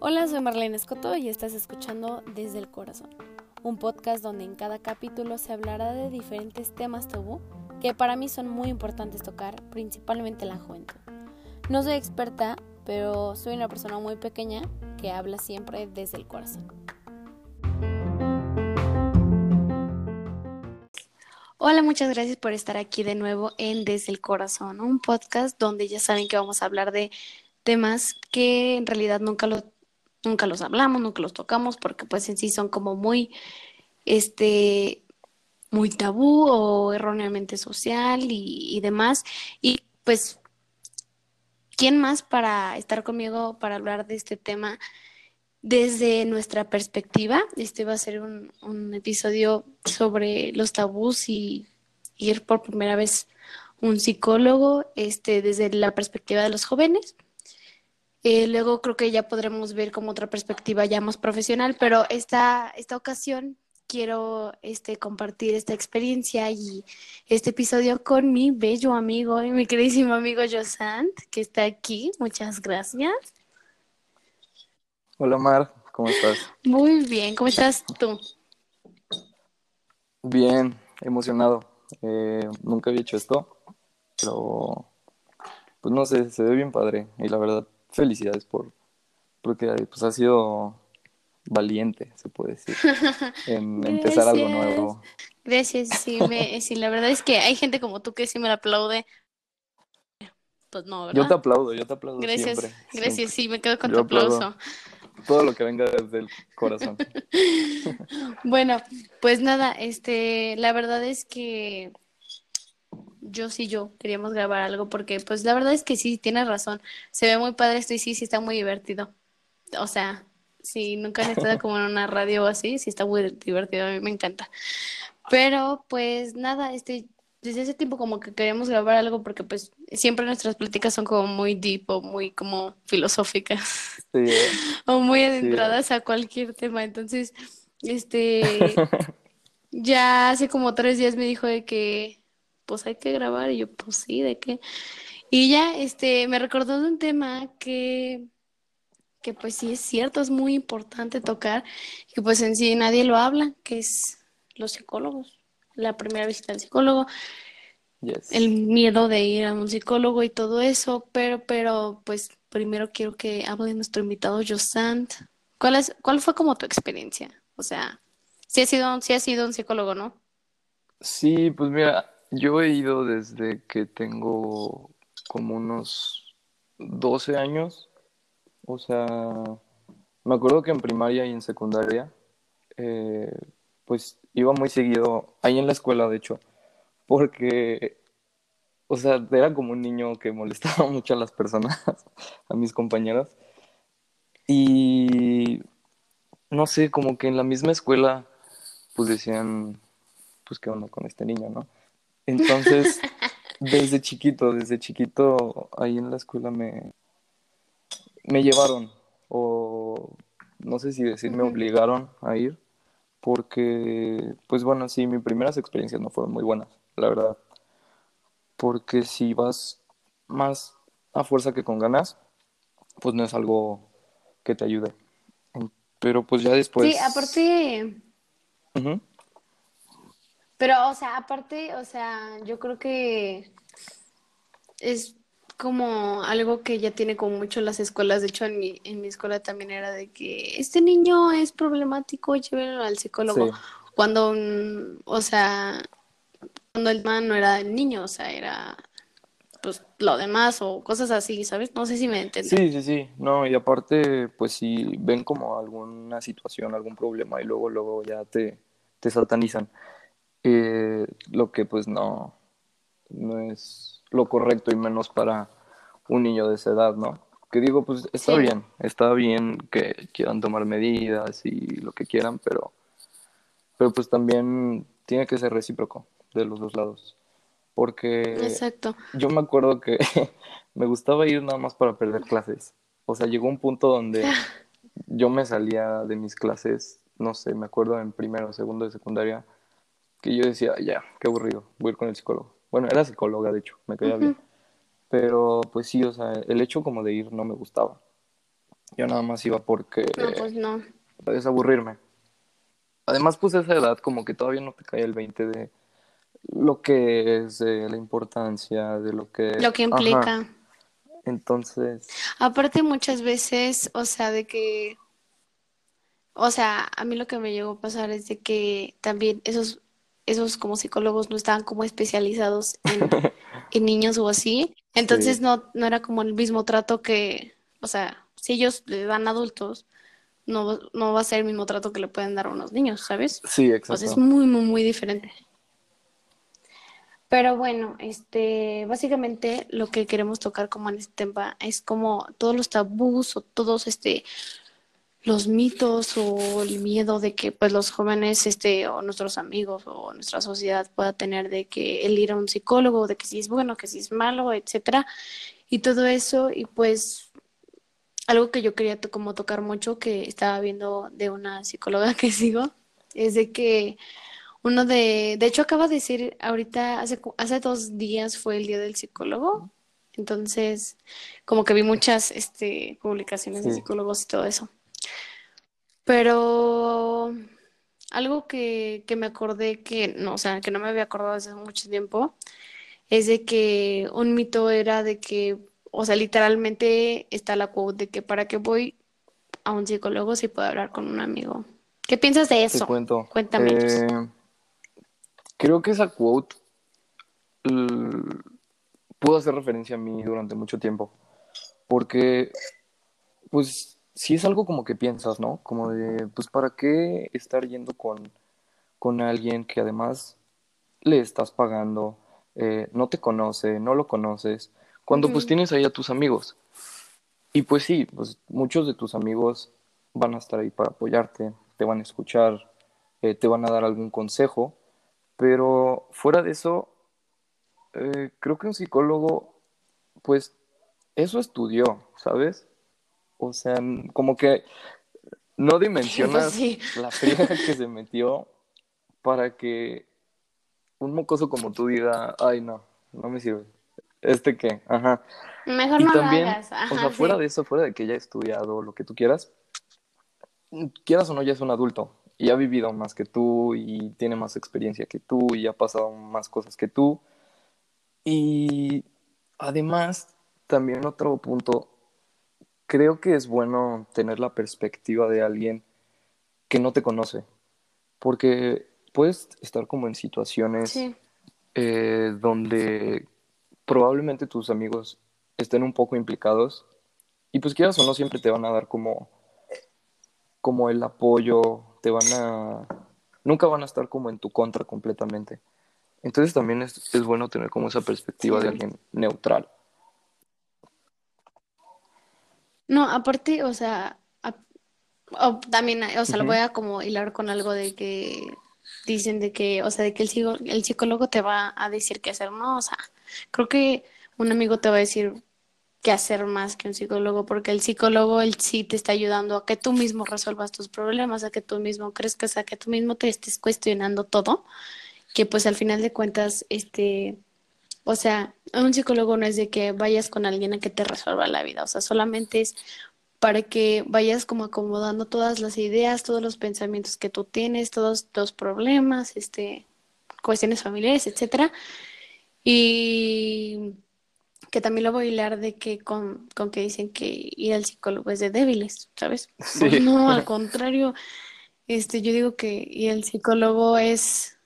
Hola, soy Marlene Escoto y estás escuchando Desde el Corazón, un podcast donde en cada capítulo se hablará de diferentes temas tabú que para mí son muy importantes tocar, principalmente la juventud. No soy experta, pero soy una persona muy pequeña que habla siempre desde el corazón. Hola, muchas gracias por estar aquí de nuevo en Desde el Corazón, un podcast donde ya saben que vamos a hablar de temas que en realidad nunca, lo, nunca los hablamos, nunca los tocamos, porque pues en sí son como muy, este, muy tabú o erróneamente social y, y demás. Y pues, ¿quién más para estar conmigo para hablar de este tema? Desde nuestra perspectiva. Este va a ser un, episodio sobre los tabús y ir por primera vez un psicólogo este, desde la perspectiva de los jóvenes. Eh, luego creo que ya podremos ver como otra perspectiva ya más profesional, pero esta, esta ocasión quiero este, compartir esta experiencia y este episodio con mi bello amigo y mi queridísimo amigo Josant, que está aquí. Muchas gracias. Hola Mar, ¿cómo estás? Muy bien, ¿cómo estás tú? Bien, emocionado. Eh, nunca había hecho esto, pero pues no sé, se ve bien padre y la verdad felicidades por porque pues ha sido valiente, se puede decir, en empezar algo nuevo. Gracias, sí, me, sí, la verdad es que hay gente como tú que sí me la aplaude. Pues no, ¿verdad? Yo te aplaudo, yo te aplaudo Gracias, siempre. gracias, siempre. sí, me quedo con Yo tu aplaudo. Todo lo que venga desde el corazón. Bueno, pues nada, este, la verdad es que yo sí, yo queríamos grabar algo porque, pues la verdad es que sí, tienes razón. Se ve muy padre esto y sí, sí está muy divertido. O sea, si nunca has estado como en una radio o así, sí está muy divertido, a mí me encanta. Pero, pues nada, este, desde ese tiempo como que queríamos grabar algo porque, pues, siempre nuestras pláticas son como muy deep o muy como filosóficas Sí, ¿eh? o muy adentradas a cualquier tema. Entonces, este, ya hace como tres días me dijo de que, pues hay que grabar, y yo, pues sí, ¿de qué? Y ya, este, me recordó de un tema que, que pues sí es cierto, es muy importante tocar, y que pues en sí nadie lo habla, que es los psicólogos, la primera visita al psicólogo, yes. el miedo de ir a un psicólogo y todo eso, pero, pero, pues primero quiero que hable nuestro invitado Josant. ¿Cuál es, cuál fue como tu experiencia? O sea, si has sido, si has sido un psicólogo, ¿no? Sí, pues mira, yo he ido desde que tengo como unos 12 años. O sea, me acuerdo que en primaria y en secundaria, eh, pues iba muy seguido, ahí en la escuela, de hecho, porque, o sea, era como un niño que molestaba mucho a las personas, a mis compañeros. Y no sé, como que en la misma escuela, pues decían, pues qué onda con este niño, ¿no? Entonces, desde chiquito, desde chiquito, ahí en la escuela me, me llevaron, o no sé si decir, me obligaron a ir, porque, pues bueno, sí, mis primeras experiencias no fueron muy buenas, la verdad. Porque si vas más a fuerza que con ganas, pues no es algo que te ayude. Pero pues ya después... Sí, aparte, Ujú. pero, o sea, aparte, o sea, yo creo que es como algo que ya tiene como mucho las escuelas. De hecho, en mi, en mi escuela también era de que este niño es problemático, llévenlo al psicólogo. Sí. Cuando, o sea, cuando el man no era el niño, o sea, era pues lo demás o cosas así, ¿sabes? No sé si me entiendes. Sí, sí, sí, no, y aparte, pues si ven como alguna situación, algún problema y luego, luego ya te, te satanizan, eh, lo que pues no, no es lo correcto y menos para un niño de esa edad, ¿no? Que digo, pues está Sí. bien, está bien que quieran tomar medidas y lo que quieran, pero, pero pues también tiene que ser recíproco de los dos lados. Porque Exacto. yo me acuerdo que me gustaba ir nada más para perder clases. O sea, llegó un punto donde yo me salía de mis clases, no sé, me acuerdo en primero segundo de secundaria, que yo decía, ya, qué aburrido, voy a ir con el psicólogo. Bueno, era psicóloga, de hecho, me caía bien. Pero pues sí, o sea, el hecho como de ir no me gustaba. Yo nada más iba porque... No, pues no. Es aburrirme. Además, pues esa edad como que todavía no te cae el 20 de lo que es, de la importancia, de lo que... Lo que implica. Entonces... Aparte muchas veces, o sea, de que... O sea, a mí lo que me llegó a pasar es de que también esos, esos como psicólogos no estaban como especializados en, en niños o así. Entonces no, no era como el mismo trato que, o sea, si ellos le dan adultos, no, no va a ser el mismo trato que le pueden dar a unos niños, ¿sabes? Sí, exacto. Pues es muy, muy, muy diferente. Pero bueno, este, básicamente lo que queremos tocar como en este tema es como todos los tabús o todos este los mitos o el miedo de que pues los jóvenes este o nuestros amigos o nuestra sociedad pueda tener de que el ir a un psicólogo, de que si es bueno, que si es malo, etcétera, y todo eso y pues algo que yo quería como tocar mucho que estaba viendo de una psicóloga que sigo es de que uno de, de hecho acaba de decir ahorita, hace, hace dos días fue el día del psicólogo, entonces como que vi muchas este, publicaciones de psicólogos y todo eso. Pero algo que, que me acordé que no, o sea, que no me había acordado desde hace mucho tiempo, es de que un mito era de que, o sea, literalmente está la quote de que para qué voy a un psicólogo si puedo hablar con un amigo. ¿Qué piensas de eso? Te cuento. Cuéntame. Eh, creo que esa quote pudo hacer referencia a mí durante mucho tiempo. Porque, pues, si es algo como que piensas, ¿no? Como de, pues, ¿para qué estar yendo con, con alguien que además le estás pagando, eh, no te conoce, no lo conoces, cuando pues tienes ahí a tus amigos? Y pues sí, pues muchos de tus amigos van a estar ahí para apoyarte, te van a escuchar, eh, te van a dar algún consejo, pero fuera de eso, eh, creo que un psicólogo, pues, eso estudió, ¿sabes? O sea, como que no dimensionas Pues la fría que se metió para que un mocoso como tú diga, ay, no, no me sirve. ¿Este qué? Ajá. Mejor Y no también, lo hagas. o sea, fuera de eso, fuera de que ya ha estudiado lo que tú quieras, quieras o no, ya es un adulto y ha vivido más que tú y tiene más experiencia que tú y ha pasado más cosas que tú. Y además, también otro punto, creo que es bueno tener la perspectiva de alguien que no te conoce, porque puedes estar como en situaciones Sí. eh, donde probablemente tus amigos estén un poco implicados y pues quieras o no siempre te van a dar como como el apoyo, te van a nunca van a estar como en tu contra completamente. Entonces también es, es bueno tener como esa perspectiva de alguien neutral. No, aparte, o sea, a- o también, o sea, lo voy a como hilar con algo de que dicen de que, o sea, de que el el psicólogo te va a decir qué hacer, ¿no? O sea, creo que un amigo te va a decir qué hacer más que un psicólogo, porque el psicólogo, él sí te está ayudando a que tú mismo resuelvas tus problemas, a que tú mismo crezcas, a que tú mismo te estés cuestionando todo, que pues al final de cuentas, este, o sea, un psicólogo no es de que vayas con alguien a que te resuelva la vida, o sea, solamente es para que vayas como acomodando todas las ideas, todos los pensamientos que tú tienes, todos los problemas, este, cuestiones familiares, etcétera. Y que también lo voy a hilar de que con, con que dicen que ir al psicólogo es de débiles, ¿sabes? Pues no, al contrario, este, yo digo que ir al psicólogo es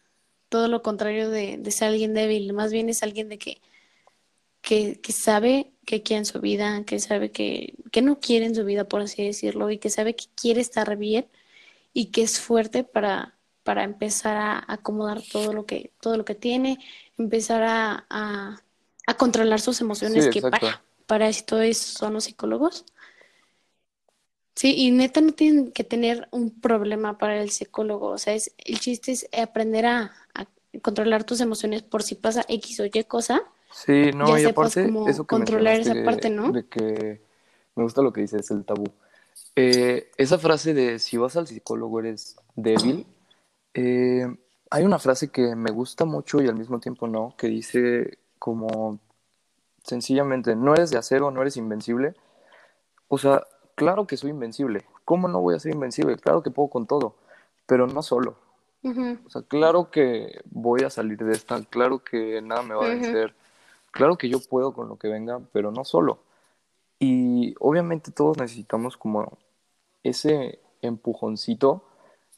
todo lo contrario de, de ser alguien débil, más bien es alguien de que, que, que sabe que quiere en su vida, que sabe que, que no quiere en su vida, por así decirlo, y que sabe que quiere estar bien y que es fuerte para, para empezar a acomodar todo lo que, todo lo que tiene, empezar a, a, a controlar sus emociones, Sí, que para, para esto es, son los psicólogos. Sí, y neta no tienen que tener un problema para el psicólogo, o sea, es, el chiste es aprender a controlar tus emociones por si pasa X o Y cosa, Sí, no, ya y aparte, eso que controlar esa parte, ¿no? de que me gusta lo que dices, el tabú. Eh, esa frase de si vas al psicólogo eres débil, eh, hay una frase que me gusta mucho y al mismo tiempo no, que dice como sencillamente, no eres de acero, no eres invencible. O sea, claro que soy invencible. ¿Cómo no voy a ser invencible? Claro que puedo con todo, pero no solo. O sea, claro que voy a salir de esta, claro que nada me va a vencer, claro que yo puedo con lo que venga, pero no solo. Y obviamente todos necesitamos como ese empujoncito,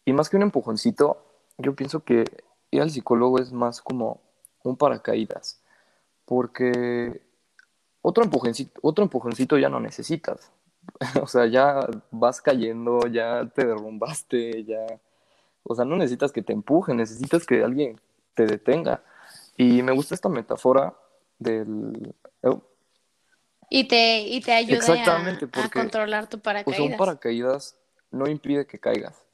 y más que un empujoncito, yo pienso que ir al psicólogo es más como un paracaídas, porque otro empujoncito, otro empujoncito ya no necesitas. o sea, ya vas cayendo, ya te derrumbaste, ya... O sea, no necesitas que te empuje, necesitas que alguien te detenga. Y me gusta esta metáfora del... Oh. Y te, y te ayuda a, controlar tu paracaídas. Sea, un paracaídas no impide que caigas.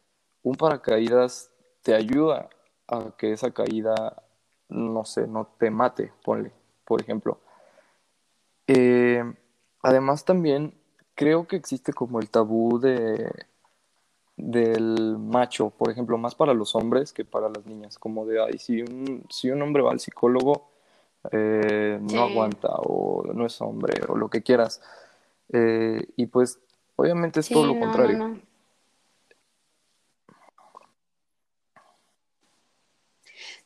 Un paracaídas te ayuda a que esa caída, no sé, no te mate, ponle, por ejemplo. Eh, además también creo que existe como el tabú de del macho, por ejemplo, más para los hombres que para las niñas, como de, ay, si un, si un hombre va al psicólogo, eh, no aguanta o no es hombre o lo que quieras. Eh, y pues obviamente es todo lo contrario.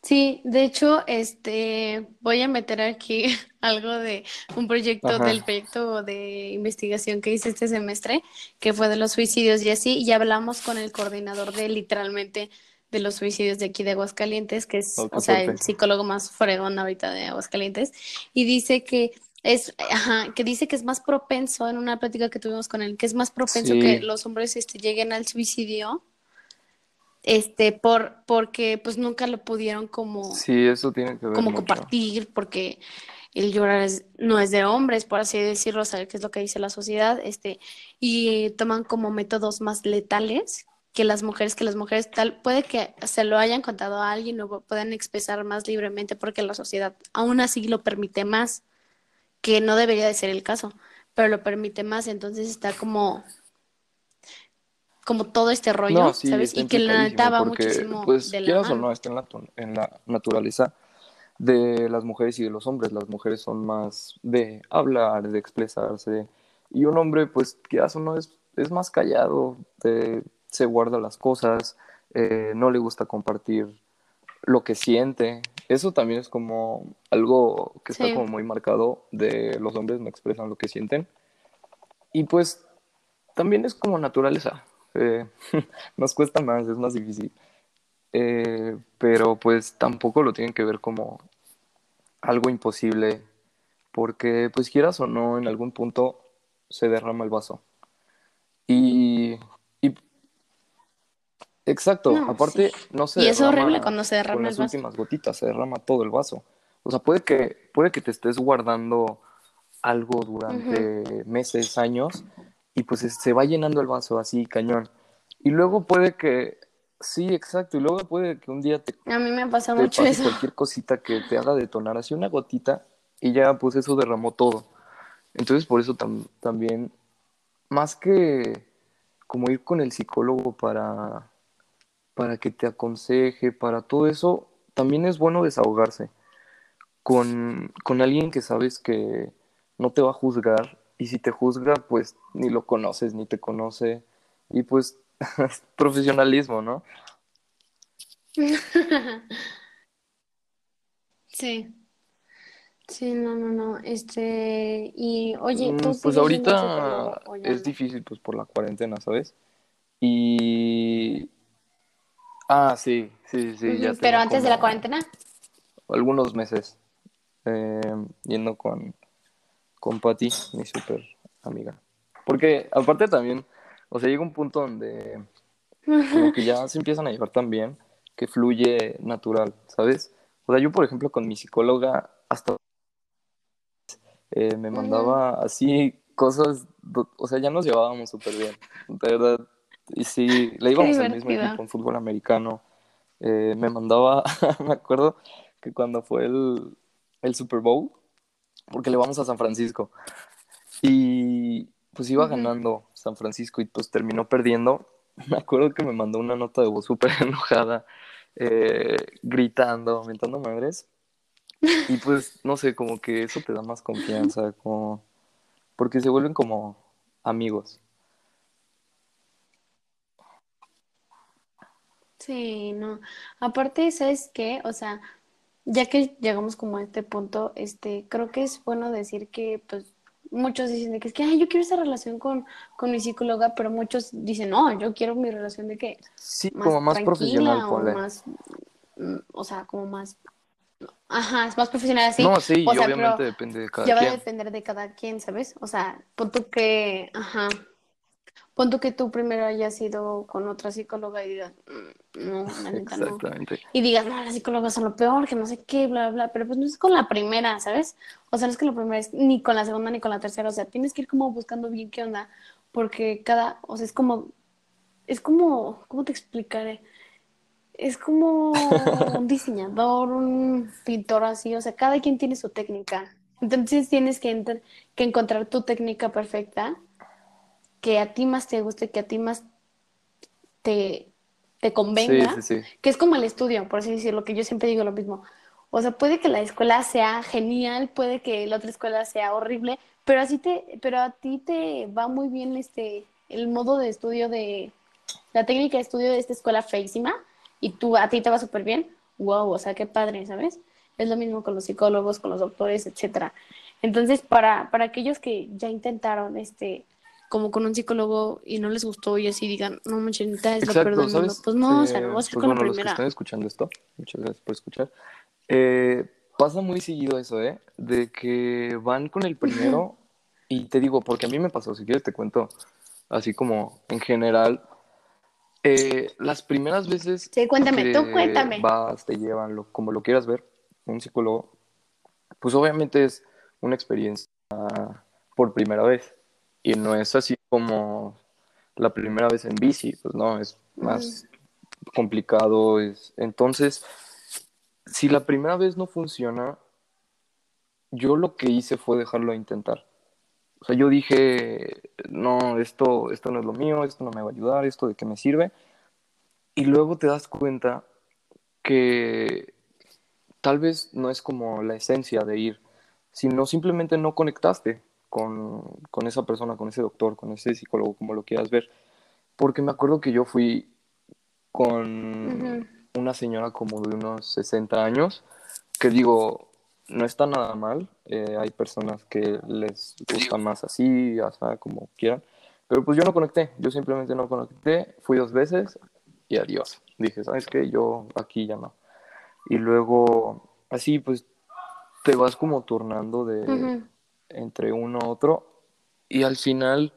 Sí, de hecho, este, voy a meter aquí algo de un proyecto del proyecto de investigación que hice este semestre, que fue de los suicidios y así, y hablamos con el coordinador de literalmente de los suicidios de aquí de Aguascalientes, que es, o sea, el psicólogo más fregón ahorita de Aguascalientes, y dice que es, ajá, que dice que es más propenso en una plática que tuvimos con él, que es más propenso que los hombres este, lleguen al suicidio este, por, porque pues nunca lo pudieron como, sí, eso tiene que ver como compartir, porque el llorar no es de hombres, por así decirlo, saber qué es lo que dice la sociedad, este, y toman como métodos más letales que las mujeres, que las mujeres tal, puede que se lo hayan contado a alguien o puedan expresar más libremente porque la sociedad aún así lo permite más, que no debería de ser el caso, pero lo permite más, entonces está como como todo este rollo, ¿sabes? Y que la neta muchísimo pues, de la o no, está en la, en la naturaleza de las mujeres y de los hombres. Las mujeres son más de hablar, de expresarse. Y un hombre, pues, quieras o no, es, es más callado, se guarda las cosas, eh, no le gusta compartir lo que siente. Eso también es como algo que está como muy marcado de los hombres no expresan lo que sienten. Y pues también es como naturaleza. Eh, nos cuesta más, es más difícil. Eh, pero pues tampoco lo tienen que ver como algo imposible, porque pues quieras o no, en algún punto se derrama el vaso. Y, exacto, aparte no se Y es horrible cuando se derrama con las últimas gotitas, se derrama todo el vaso. O sea, puede que, puede que te estés guardando algo durante meses, años, y pues se va llenando el vaso así, cañón. Y luego puede que, sí, exacto, y luego puede que un día te... A mí me pasa mucho eso. Cualquier cosita que te haga detonar, así una gotita, y ya pues eso derramó todo. Entonces por eso también, más que como ir con el psicólogo para, para que te aconseje, para todo eso, también es bueno desahogarse con, con alguien que sabes que no te va a juzgar y si te juzga, pues ni lo conoces, ni te conoce. Y pues profesionalismo, ¿no? sí. Sí, no, no, no. Este, y oye, mm, Pues ahorita es difícil, pues por la cuarentena, ¿sabes? Y. Ah, sí, sí, sí. ya Pero antes de la cuarentena. Algunos meses. Eh, yendo con con Patty, mi súper amiga. Porque aparte también, o sea, llega un punto donde como que ya se empiezan a llevar tan bien que fluye natural, ¿sabes? O sea, yo por ejemplo con mi psicóloga hasta eh, me mandaba así cosas, o sea, ya nos llevábamos súper bien, de verdad. Y sí, le íbamos al mismo equipo en fútbol americano. Eh, me mandaba, me acuerdo que cuando fue el, el Super Bowl, porque le vamos a San Francisco. Y pues iba ganando San Francisco y pues terminó perdiendo. Me acuerdo que me mandó una nota de voz súper enojada eh, gritando, aumentando madres. Y pues, no sé, como que eso te da más confianza, como... porque se vuelven como amigos. Sí, no. Aparte, ¿sabes qué? O sea, ya que llegamos como a este punto, este, creo que es bueno decir que, pues, muchos dicen de que es que, ay, yo quiero esa relación con, con mi psicóloga, pero muchos dicen, no, yo quiero mi relación de que Sí, más como más profesional, o ponle. más, mm, o sea, como más, ajá, es más profesional así. No, sí, O y sea, obviamente depende de cada ya va a quien. depender de cada quien, ¿sabes? O sea, pon tú que, ajá, pon tú que tú primero hayas ido con otra psicóloga y digas, "Mm, no, la neta no. Y digas, no, las psicólogas son lo peor, que no sé qué, bla, bla, pero pues no es con la primera, ¿sabes? O sea, no es que la primera es ni con la segunda ni con la tercera, o sea, tienes que ir como buscando bien qué onda, porque cada, o sea, es como, es como, ¿cómo te explicaré? Es como un diseñador, un pintor así, o sea, cada quien tiene su técnica. Entonces tienes que, que encontrar tu técnica perfecta, que a ti más te guste, que a ti más te, te Sí, convenga, sí, sí. que es como el estudio, por así decirlo, que yo siempre digo lo mismo. O sea, puede que la escuela sea genial, puede que la otra escuela sea horrible, pero así te, pero a ti te va muy bien este el modo de estudio de la técnica de estudio de esta escuela feísima y tú a ti te va súper bien. Wow, o sea, qué padre, ¿sabes? Es lo mismo con los psicólogos, con los doctores, etcétera. Entonces, para, para aquellos que ya intentaron este como con un psicólogo y no les gustó y así digan, no neta, es lo peor Exacto, del mundo. Pues no, o sea, Eh, no va a ser pues con la bueno, los que primera. están escuchando esto, muchas gracias por escuchar. Eh, pasa muy seguido eso, ¿eh? De que van con el primero y te digo, porque a mí me pasó, si quieres te cuento, así como en general, eh, las primeras veces Sí, cuéntame, tú cuéntame. vas, te llevan, lo, como lo quieras ver, un psicólogo, pues obviamente es una experiencia por primera vez y no es así como la primera vez en bici, pues no, es más complicado, es entonces si la primera vez no funciona, yo lo que hice fue dejarlo de intentar. O sea, yo dije, no, esto, esto no es lo mío, esto no me va a ayudar, esto de qué me sirve. Y luego te das cuenta que tal vez no es como la esencia de ir, sino simplemente no conectaste con, con esa persona, con ese doctor, con ese psicólogo, como lo quieras ver. Porque me acuerdo que yo fui con una señora como de unos 60 años, que digo, no está nada mal, eh, hay personas que les gusta más así, hasta como quieran, pero pues yo no conecté, yo simplemente no conecté, fui dos veces y adiós. Dije, ¿sabes qué? Yo aquí ya no. Y luego, así pues, te vas como turnando de. Entre uno a otro y al final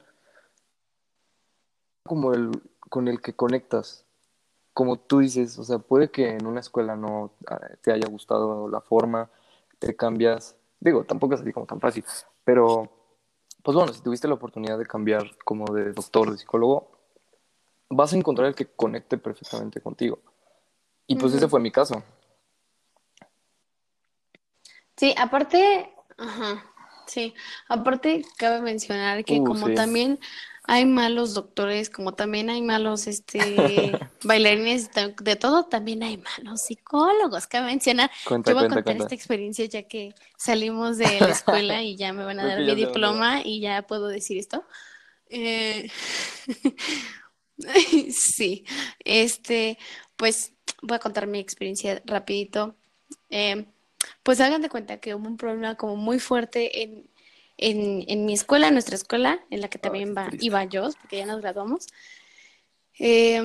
como el con el que conectas como tú dices, o sea, puede que en una escuela no ah, te haya gustado la forma, te cambias, digo, tampoco es así como tan fácil, pero pues bueno, si tuviste la oportunidad de cambiar como de doctor, de psicólogo, vas a encontrar el que conecte perfectamente contigo. Y pues ese Ujú. fue mi caso. Sí, aparte, ajá, sí, aparte cabe mencionar que Uh, como sí. también hay malos doctores, como también hay malos este bailarines, de, todo, también hay malos psicólogos. Cabe mencionar, Cuenta, yo voy a contar cuenta. esta experiencia ya que salimos de la escuela y ya me van a dar mi diploma y ya puedo decir esto. Eh, sí, este, pues voy a contar mi experiencia rapidito. Eh, pues hagan de cuenta que hubo un problema como muy fuerte en, en, en mi escuela, en nuestra escuela, en la que también va, iba yo, porque ya nos graduamos. Eh,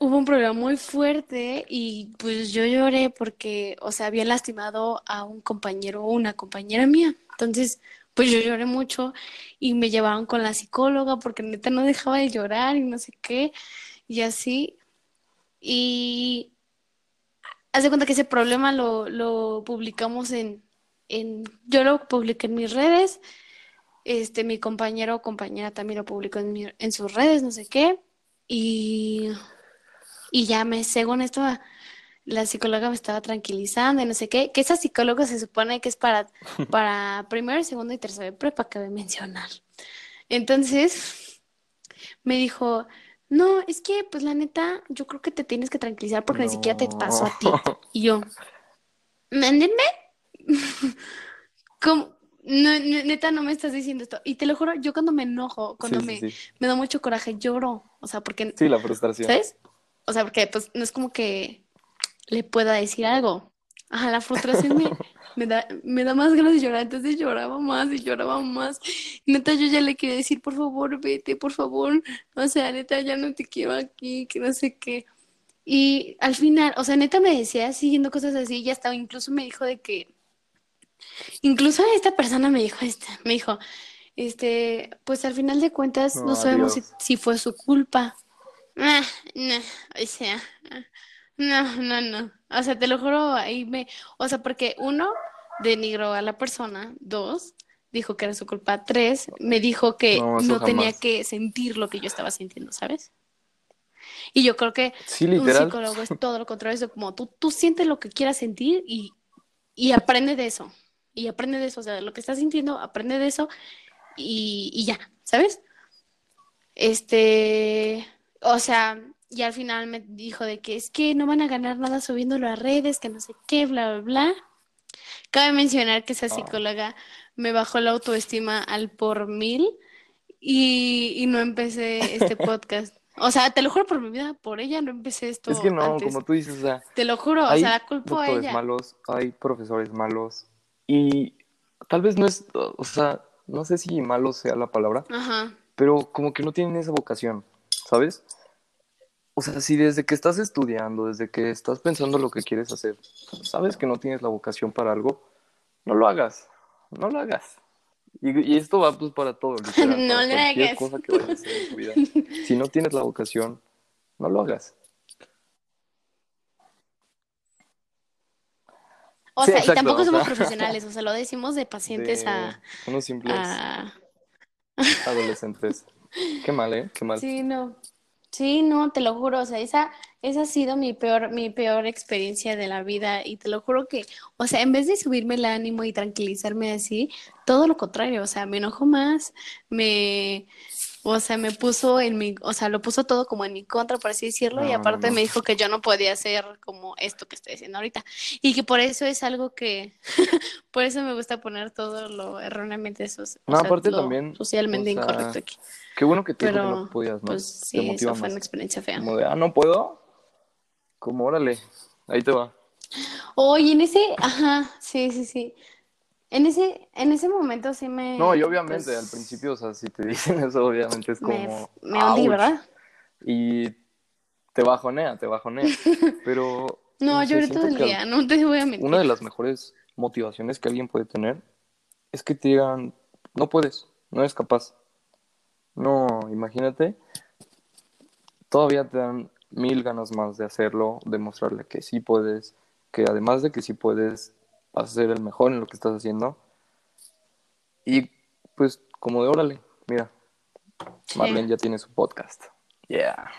hubo un problema muy fuerte y pues yo lloré porque, o sea, había lastimado a un compañero o una compañera mía. Entonces, pues yo lloré mucho y me llevaron con la psicóloga porque neta no dejaba de llorar y no sé qué, y así. Y haz de cuenta que ese problema lo, lo publicamos en, en, yo lo publiqué en mis redes, este, mi compañero o compañera también lo publicó en, mi- en sus redes, no sé qué, y, y ya me, según esto, la psicóloga me estaba tranquilizando y no sé qué, que esa psicóloga se supone que es para, para primero, segundo y tercero de prepa, cabe mencionar. Entonces, me dijo, no, es que, pues la neta, yo creo que te tienes que tranquilizar porque ni siquiera te pasó a ti. Y yo, ¿mándenme? ¿Cómo? No, neta, no me estás diciendo esto. Y te lo juro, yo cuando me enojo, cuando me, me da mucho coraje, lloro. O sea, porque... Sí, la frustración. ¿Sabes? O sea, porque pues no es como que le pueda decir algo. Ajá, la frustración me, me, da, me da más ganas de llorar. Entonces lloraba más y lloraba más. Neta, yo ya le quería decir, por favor, vete, por favor. O sea, neta, ya no te quiero aquí, que no sé qué. Y al final, o sea, neta me decía siguiendo cosas así, y hasta incluso me dijo de que, incluso esta persona me dijo, este, me dijo, este, pues al final de cuentas no, sabemos si, fue su culpa. Ah, no, o sea, no, no, no. O sea, te lo juro, ahí me, o sea, porque uno denigró a la persona, dos, dijo que era su culpa, tres, me dijo que no, tenía que sentir lo que yo estaba sintiendo, ¿sabes? Y yo creo que un psicólogo es todo lo contrario, es como tú, tú sientes lo que quieras sentir y, y aprende de eso. Y aprende de eso, o sea, lo que estás sintiendo, aprende de eso y, y ya, ¿sabes? Este, o sea, y al final me dijo de que es que no van a ganar nada subiéndolo a redes, que no sé qué, bla, bla, bla. Cabe mencionar que esa ah. psicóloga me bajó la autoestima al por mil y, y no empecé este podcast. O sea, te lo juro por mi vida, por ella no empecé esto. Es que no, como tú dices, o sea. Te lo juro, o sea, la culpo a ella. malos, hay profesores malos. Y tal vez no es, o sea, no sé si malo sea la palabra, Ajá. pero como que no tienen esa vocación, ¿sabes? O sea, si desde que estás estudiando, desde que estás pensando lo que quieres hacer, sabes que no tienes la vocación para algo, no lo hagas, no lo hagas. Y, esto va pues para todo, literal, no lo hagas. cosa que vayas a hacer en tu vida. Si no tienes la vocación, no lo hagas. O sea, y tampoco somos profesionales, o sea, lo decimos de pacientes a... Unos simples adolescentes. Qué mal, ¿eh? Qué mal. Sí, no. Sí, no, te lo juro, o sea, esa, esa ha sido mi peor, mi peor experiencia de la vida y te lo juro que, o sea, en vez de subirme el ánimo y tranquilizarme así, todo lo contrario, o sea, me enojo más, me, o sea, me puso en mi, o sea, lo puso todo como en mi contra, por así decirlo, y aparte me dijo que yo no podía hacer como esto que estoy haciendo ahorita. Y que por eso es algo que, por eso me gusta poner todo lo erróneamente eso, no, aparte también, socialmente incorrecto aquí. Qué bueno que te Pero, que no podías, ¿no? Pues sí, eso fue una experiencia fea. Como de, ah, no puedo. Como, órale, ahí te va. Oye, en ese, ajá, sí, sí, sí. En ese, en ese momento sí me... No, y obviamente pues, al principio, o sea, si te dicen eso, obviamente es como... Me, me hundí, ¿verdad? Y te bajonea, te bajonea. Pero... no, yo ahorita el día, no te voy a mentir. Una de las mejores motivaciones que alguien puede tener es que te digan, no puedes, no eres capaz. No, imagínate, todavía te dan mil ganas más de hacerlo, demostrarle que sí puedes, que además de que sí puedes, vas a ser el mejor en lo que estás haciendo. Y pues como de órale, mira, Marlene ya tiene su podcast. Yeah.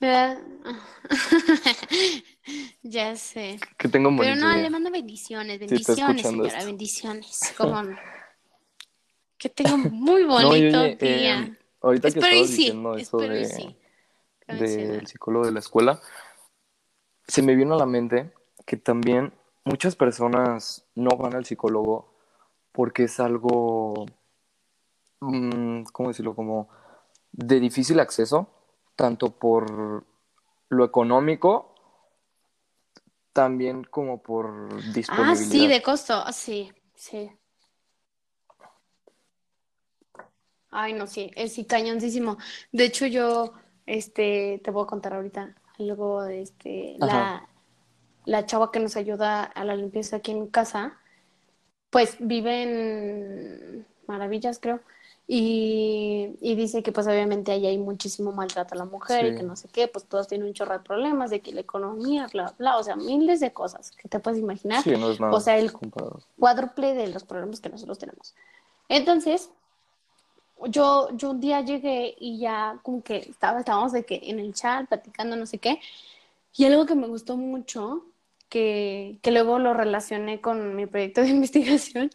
ya sé. Que tengo Pero no, le mando bendiciones, bendiciones, señora, bendiciones. ¿Cómo Que tengo muy bonito día. Eh, ahorita que estabas diciendo eso de, del psicólogo de la escuela, se me vino a la mente que también muchas personas no van al psicólogo porque es algo, mm, ¿cómo decirlo? Como de difícil acceso, tanto por lo económico, también como por disponibilidad. Ah, sí, de costo, sí, sí. Ay, no, sí, es sí, cañoncísimo. De hecho, yo, este, te voy a contar ahorita algo de este, la, la chava que nos ayuda a la limpieza aquí en casa, pues vive en Maravillas, creo, y, dice que pues obviamente ahí hay muchísimo maltrato a la mujer y que no sé qué, pues todos tienen un chorro de problemas, de que la economía, bla, bla, o sea, miles de cosas que te puedes imaginar. Sí, no es nada o sea, el cuádruple de los problemas que nosotros tenemos. Entonces, yo, yo un día llegué y ya como que estaba, estábamos de que en el chat platicando no sé qué, y algo que me gustó mucho que, luego lo relacioné con mi proyecto de investigación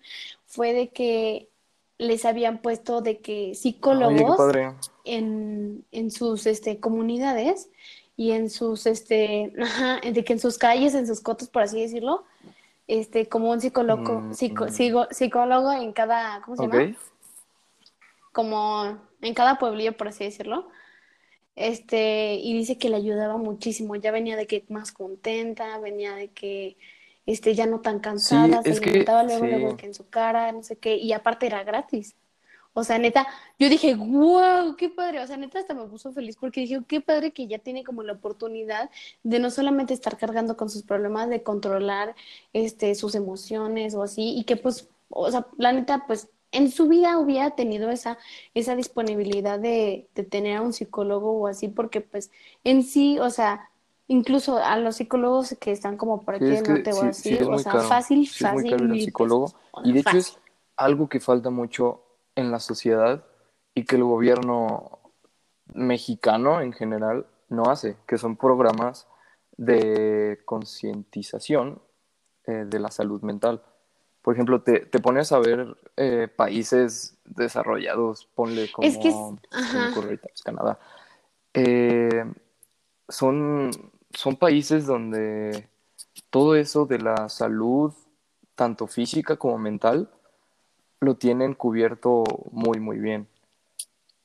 fue de que les habían puesto de que psicólogos en, en sus este, comunidades y en sus, este, ajá, de que en sus calles, en sus cotos, por así decirlo, este, como un psicólogo, Mm, psico- mm, psico- psicólogo en cada, ¿cómo se llama? Como en cada pueblillo, por así decirlo. Este, y dice que le ayudaba muchísimo. Ya venía de que más contenta, venía de que este, ya no tan Sí, cansada, se le notaba luego, luego sí, que en su cara, no sé qué, y aparte era gratis. O sea, neta, yo dije, wow, qué padre. O sea, neta, hasta me puso feliz porque dije, qué padre que ya tiene como la oportunidad de no solamente estar cargando con sus problemas, de controlar este, sus emociones o así, y que pues, o sea, la neta, pues en su vida hubiera tenido esa, esa disponibilidad de, de tener a un psicólogo o así, porque pues en sí, o sea, incluso a los psicólogos que están como por aquí es sí, sí así, es o sea, caro. fácil, es muy fácil, caro psicólogo. O Y de hecho es algo que falta mucho en la sociedad y que el gobierno mexicano en general no hace, que son programas de concientización eh, de la salud mental. Por ejemplo, te, te pones a ver eh, países desarrollados, ponle Es que es, como, ocurre pues, Canadá. Eh, son, son países donde todo eso de la salud, tanto física como mental, lo tienen cubierto muy, muy bien.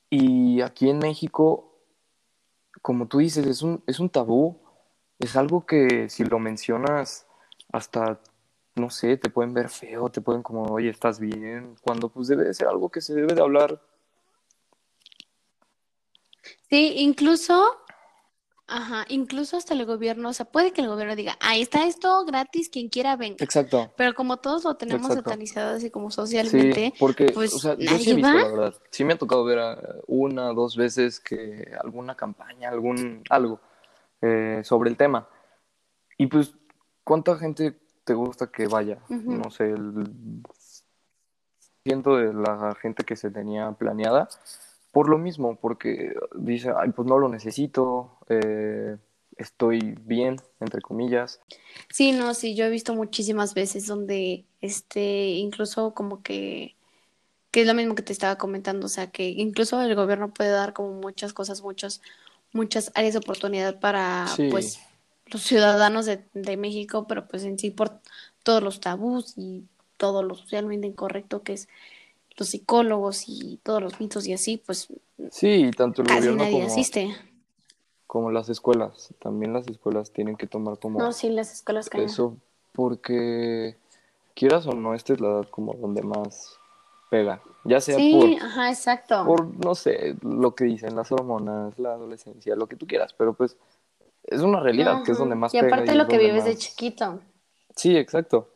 Y aquí en México, como tú dices, es un, es un tabú, es algo que si lo mencionas hasta, no sé, te pueden ver feo, te pueden como, oye, ¿estás bien? Cuando pues debe de ser algo que se debe de hablar. Sí, incluso, ajá, incluso hasta el gobierno, o sea, puede que el gobierno diga, ahí está esto gratis, quien quiera venga. Exacto, Pero como todos lo tenemos exacto. satanizado así como Sí, socialmente, porque, o pues sea, yo sí he visto, va. la verdad. Sí me ha tocado ver una, dos veces que alguna campaña, algún, algo eh, sobre el tema. Y pues, ¿cuánta gente te gusta que vaya? No sé, el ciento de la gente que se tenía planeada. Por lo mismo, porque dice, ay, pues no lo necesito, eh, estoy bien, entre comillas. Sí, no, sí, yo he visto muchísimas veces donde, este, incluso como que, que es lo mismo que te estaba comentando, o sea, que incluso el gobierno puede dar como muchas cosas, muchos, muchas áreas de oportunidad para, Sí, pues, los ciudadanos de, de México, pero pues en sí por todos los tabús y todo lo socialmente incorrecto que es los psicólogos y todos los mitos y así, pues sí, tanto el casi gobierno nadie como, asiste. como las escuelas. También las escuelas tienen que tomar No, como sí, las escuelas eso, porque quieras o no, esta es la edad como donde más pega. Ya sea Sí, por, ajá, exacto. por, no sé, lo que dicen las hormonas, la adolescencia, lo que tú quieras, pero pues es una realidad que es donde más Y pega aparte y lo que vives de chiquito. Sí, exacto.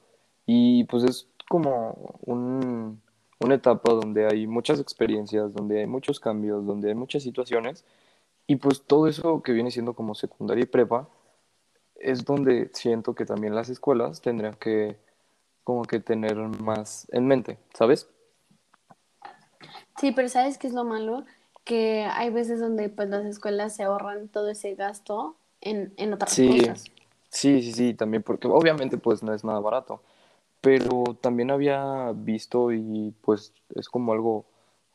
Y pues es como un, una etapa donde hay muchas experiencias, donde hay muchos cambios, donde hay muchas situaciones, y pues todo eso que viene siendo como secundaria y prepa es donde siento que también las escuelas tendrían que como que tener más en mente, ¿sabes? Sí, pero ¿sabes qué es lo malo? Que hay veces donde pues las escuelas se ahorran todo ese gasto en, en otras Sí, cosas. sí, sí, sí, también porque obviamente pues no es nada barato, pero también había visto y pues es como algo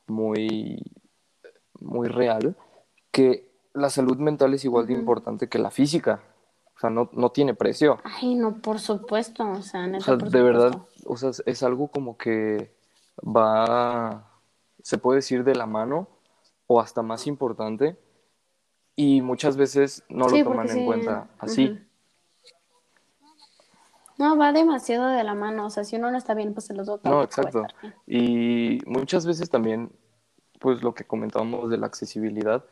muy, muy real que la salud mental es igual de importante que la física, o sea, no, no tiene precio, Ay, no, por supuesto, o sea, o neta, sea, por de verdad, o sea, es algo como que va, se puede decir de la mano o hasta más importante y muchas veces no lo toman en sí. cuenta así. No, va demasiado de la mano, o sea, si uno no está bien, pues el otro No, tampoco va a exacto. bien. Y muchas veces también, pues lo que comentábamos de la accesibilidad,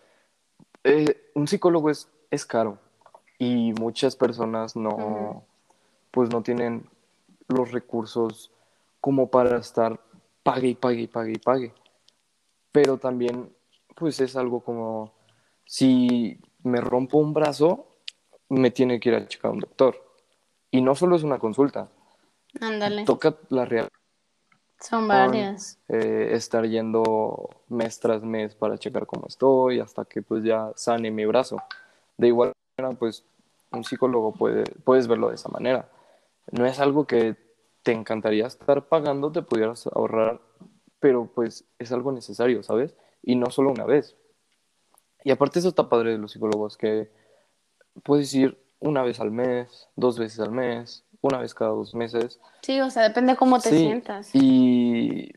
eh, un psicólogo es, es caro y muchas personas no, pues no tienen los recursos como para estar pague y pague y pague y pague. Pero también, pues es algo como, si me rompo un brazo, me tiene que ir a checar un doctor. Y no solo es una consulta, Ándale, toca la realidad. son varias. eh, estar yendo mes tras mes para checar cómo estoy hasta que pues ya sane mi brazo. De igual manera, pues un psicólogo puede, puedes verlo de esa manera. No es algo que te encantaría estar pagando, te pudieras ahorrar pero pues es algo necesario, ¿sabes? Y no solo una vez. Y aparte eso está padre de los psicólogos, que puedes ir una vez al mes, dos veces al mes, una vez cada dos meses. Sí, o sea, depende de cómo te Sí, sientas. Y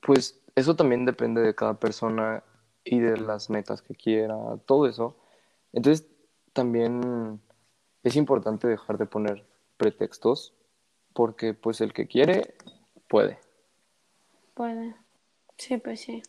pues eso también depende de cada persona y de las metas que quiera, todo eso. Entonces también es importante dejar de poner pretextos porque pues el que quiere puede. Puede. Sí, pues sí.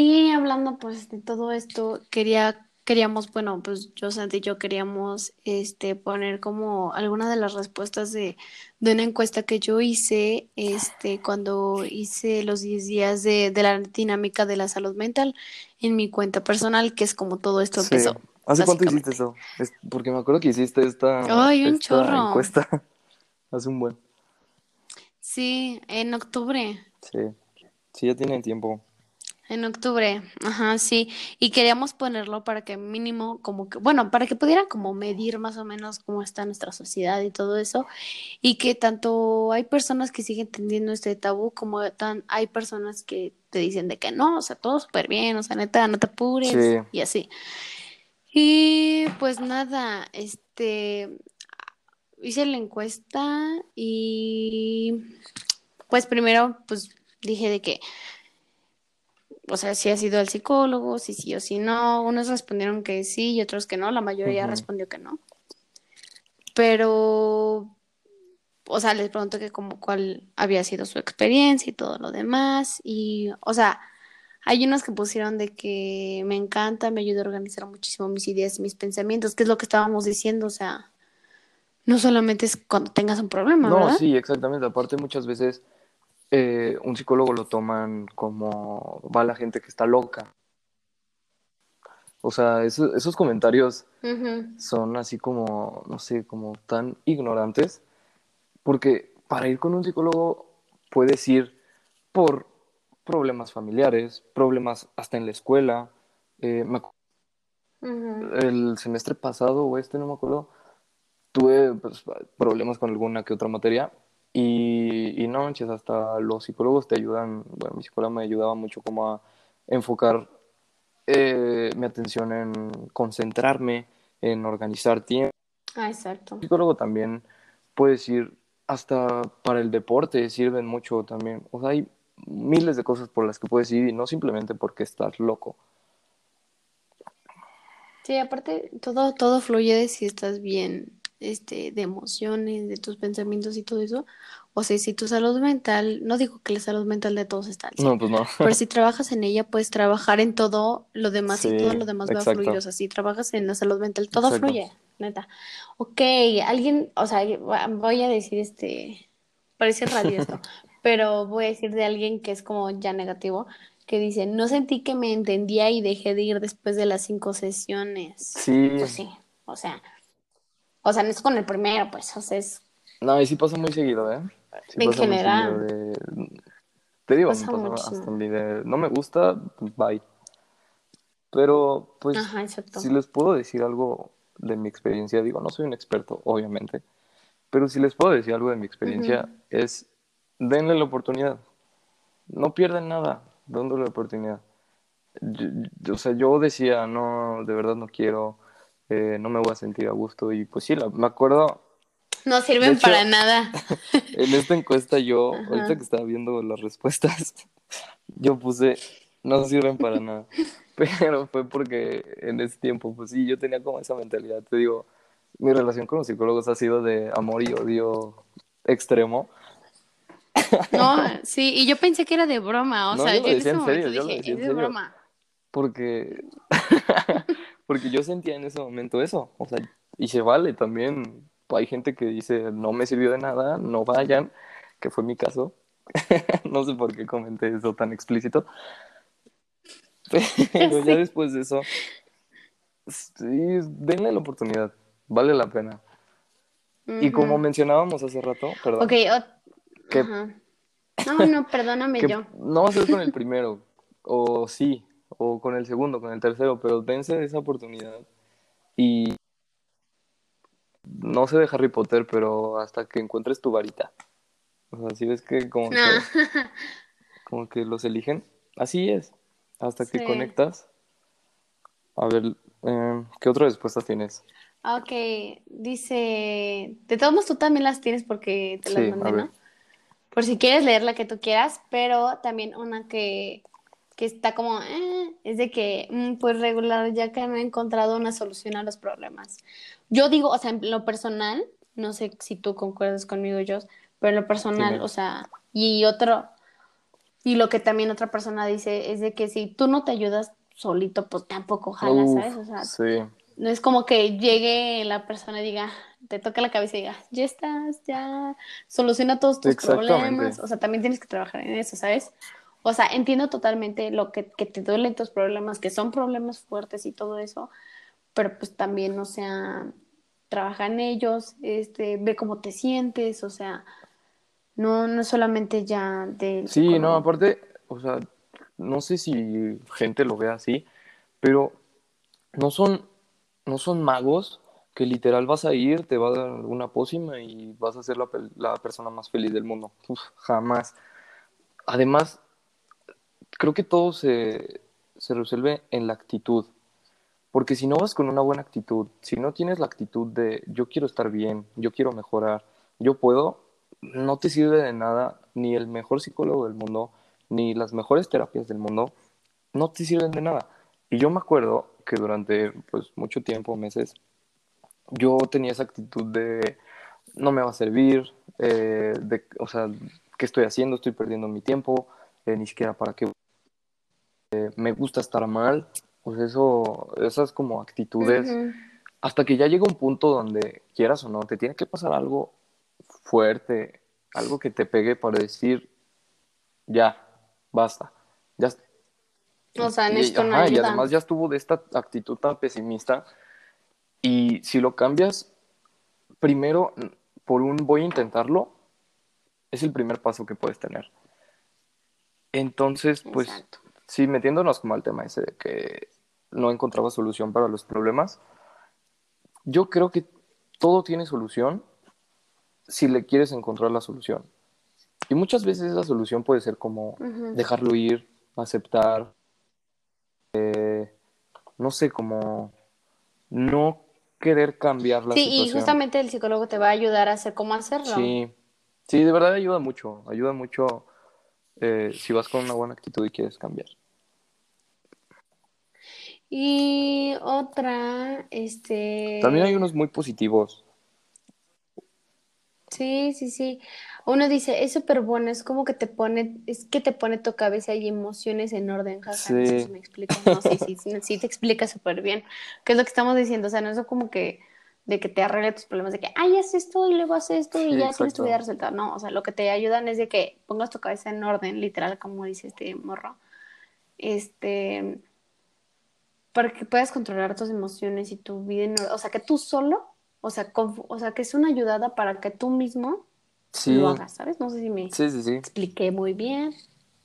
Y hablando pues de todo esto, quería, queríamos, bueno, pues yo, Santi y yo queríamos este poner como alguna de las respuestas de, de una encuesta que yo hice este cuando hice los 10 días de, de la dinámica de la salud mental en mi cuenta personal, que es como todo esto Sí. empezó. ¿Hace cuánto hiciste eso? Es porque me acuerdo que hiciste esta, Ay, un esta chorro. encuesta hace un buen. Sí, en octubre. Sí, sí, ya tienen tiempo. En octubre, ajá, sí. Y queríamos ponerlo para que mínimo, como que, bueno, para que pudiera como medir más o menos cómo está nuestra sociedad y todo eso. Y que tanto hay personas que siguen teniendo este tabú, como tan, hay personas que te dicen de que no, o sea, todo súper bien, o sea, neta, no te apures Sí. y así. Y pues nada, este, hice la encuesta y pues primero, pues dije de que o sea, si has ido al psicólogo, si sí o si no. Unos respondieron que sí y otros que no. La mayoría respondió que no. Pero, o sea, les pregunto que como cuál había sido su experiencia y todo lo demás. Y, o sea, hay unos que pusieron de que me encanta, me ayuda a organizar muchísimo mis ideas y mis pensamientos, que es lo que estábamos diciendo. O sea, no solamente es cuando tengas un problema, No, ¿verdad? sí, exactamente. Aparte, muchas veces eh, un psicólogo lo toman como va la gente que está loca. O sea, eso- esos comentarios son así como, no sé, como tan ignorantes, porque para ir con un psicólogo puedes ir por problemas familiares, problemas hasta en la escuela. Eh, me el semestre pasado o este, no me acuerdo, tuve pues, problemas con alguna que otra materia y, y no manches, hasta los psicólogos te ayudan, bueno, mi psicóloga me ayudaba mucho como a enfocar eh, mi atención en concentrarme, en organizar tiempo. Ah, exacto. El psicólogo también puedes ir hasta para el deporte, sirven mucho también. O sea, hay miles de cosas por las que puedes ir y no simplemente porque estás loco. Sí, aparte todo, todo fluye de si estás bien, este, de emociones, de tus pensamientos y todo eso. O sea, si tu salud mental, no digo que la salud mental de todos está 100, No, pues no. pero si trabajas en ella, puedes trabar en todo lo demás y Sí, todo lo demás va a exacto. fluir. O sea, si trabajas en la salud mental, todo Exacto. fluye, neta. Ok, alguien, o sea, voy a decir este, parece radio esto, pero voy a decir de alguien que es como ya negativo, que dice, no sentí que me entendía y dejé de ir después de las cinco sesiones. Sí, Pues sí, o sea, o sea, no es con el primero, pues, o sea, es, no, y sí pasa muy seguido, ¿eh? Sí En general. de- Te digo, Pasa me pasa hasta mi de, no me gusta, bye. Pero, pues, ajá, si les puedo decir algo de mi experiencia, digo, no soy un experto, obviamente, pero si les puedo decir algo de mi experiencia, Ujú. es denle la oportunidad. No pierden nada, dándole la oportunidad. Yo- yo- o sea, yo decía, no, de verdad no quiero, eh, no me voy a sentir a gusto. Y pues sí, la- me acuerdo, No sirven hecho- para nada. en esta encuesta yo, Ajá. ahorita que estaba viendo las respuestas, yo puse, no sirven para nada. Pero fue porque en ese tiempo, pues sí, yo tenía como esa mentalidad. Te digo, mi relación con los psicólogos ha sido de amor y odio extremo. No, sí, y yo pensé que era de broma, o No, sea, yo yo en ese en serio, momento lo dije, es de serio. broma. Porque, porque yo sentía en ese momento eso. O sea, y se vale también. Hay gente que dice, no me sirvió de nada, no vayan, que fue mi caso. no sé por qué comenté eso tan explícito. Pero ya después de eso, sí, denle la oportunidad, vale la pena. Y como mencionábamos hace rato, perdón, Ok, que-. No, no, perdóname que yo. no va a ser con el primero, o sí, o con el segundo, con el tercero, pero dense esa oportunidad. Y no sé de Harry Potter, pero hasta que encuentres tu varita. O sea, si ves que como No. que, como que los eligen. Así es, hasta que Sí. conectas. A ver, eh, ¿qué otra respuesta tienes? Ah, Ok, dice, de todos modos tú también las tienes porque te las Sí, mandé. ¿no? Por si quieres leer la que tú quieras, pero también una que, que está como, eh, es de que, mm, pues regular, ya que no he encontrado una solución a los problemas. Yo digo, o sea, en lo personal, no sé si tú concuerdas conmigo, yo, pero en lo personal, Dime. o sea, y otro, y lo que también otra persona dice es de que si tú no te ayudas solito, pues tampoco jalas, Uf, ¿sabes? O sea, sí, no es como que llegue la persona y diga, te toca la cabeza y diga, ya estás, ya soluciona todos tus problemas. O sea, también tienes que trabajar en eso, ¿sabes? O sea, entiendo totalmente lo que, que te duelen tus problemas, que son problemas fuertes y todo eso, pero pues también, o sea, trabaja en ellos, este, ve cómo te sientes, o sea, no, no solamente ya del Sí, no, aparte, o sea, no sé si gente lo ve así, pero no son, no son magos que literal vas a ir, te va a dar una pócima y vas a ser la, la persona más feliz del mundo. Uf, jamás. Además, creo que todo se, se resuelve en la actitud. Porque si no vas con una buena actitud, si no tienes la actitud de yo quiero estar bien, yo quiero mejorar, yo puedo, no te sirve de nada ni el mejor psicólogo del mundo, ni las mejores terapias del mundo, no te sirven de nada. Y yo me acuerdo que durante pues mucho tiempo, meses, yo tenía esa actitud de no me va a servir, eh, de, o sea, ¿qué estoy haciendo? Estoy perdiendo mi tiempo, eh, ni siquiera para qué. Eh, me gusta estar mal, pues eso, esas como actitudes, hasta que ya llega un punto donde quieras o no, te tiene que pasar algo fuerte, algo que te pegue para decir, ya, basta, ya, O sea, en y, esto no y además ya estuvo de esta actitud tan pesimista. Y si lo cambias, primero por un voy a intentarlo, es el primer paso que puedes tener. Entonces, pues, Exacto. Sí, metiéndonos como al tema ese de que no encontraba solución para los problemas, yo creo que todo tiene solución si le quieres encontrar la solución. Y muchas veces esa solución puede ser como dejarlo ir, aceptar, eh, no sé, como no querer cambiar la Sí, y situación. justamente el psicólogo te va a ayudar a hacer cómo hacerlo. Sí, sí, de verdad ayuda mucho, ayuda mucho eh, si vas con una buena actitud y quieres cambiar. Y otra, este... También hay unos muy positivos. Sí, sí, sí. Uno dice, es súper bueno, es como que te pone, es que te pone tu cabeza y emociones en orden, jaja, no sé Sí. si me explico. No, sí, sí, sí, sí te explica súper bien. ¿Qué es lo que estamos diciendo? O sea, no es como que de que te arregle tus problemas, de que, ay, haz esto y luego haz esto y Sí, ya tienes tu exacto. vida resuelta. No, o sea, lo que te ayudan es de que pongas tu cabeza en orden, literal, como dice este morro. Este, para que puedas controlar tus emociones y tu vida en. O sea, que tú solo, o sea, o sea, que es una ayudada para que tú mismo Sí, lo hagas, ¿sabes? No sé si me sí, sí, sí. expliqué muy bien.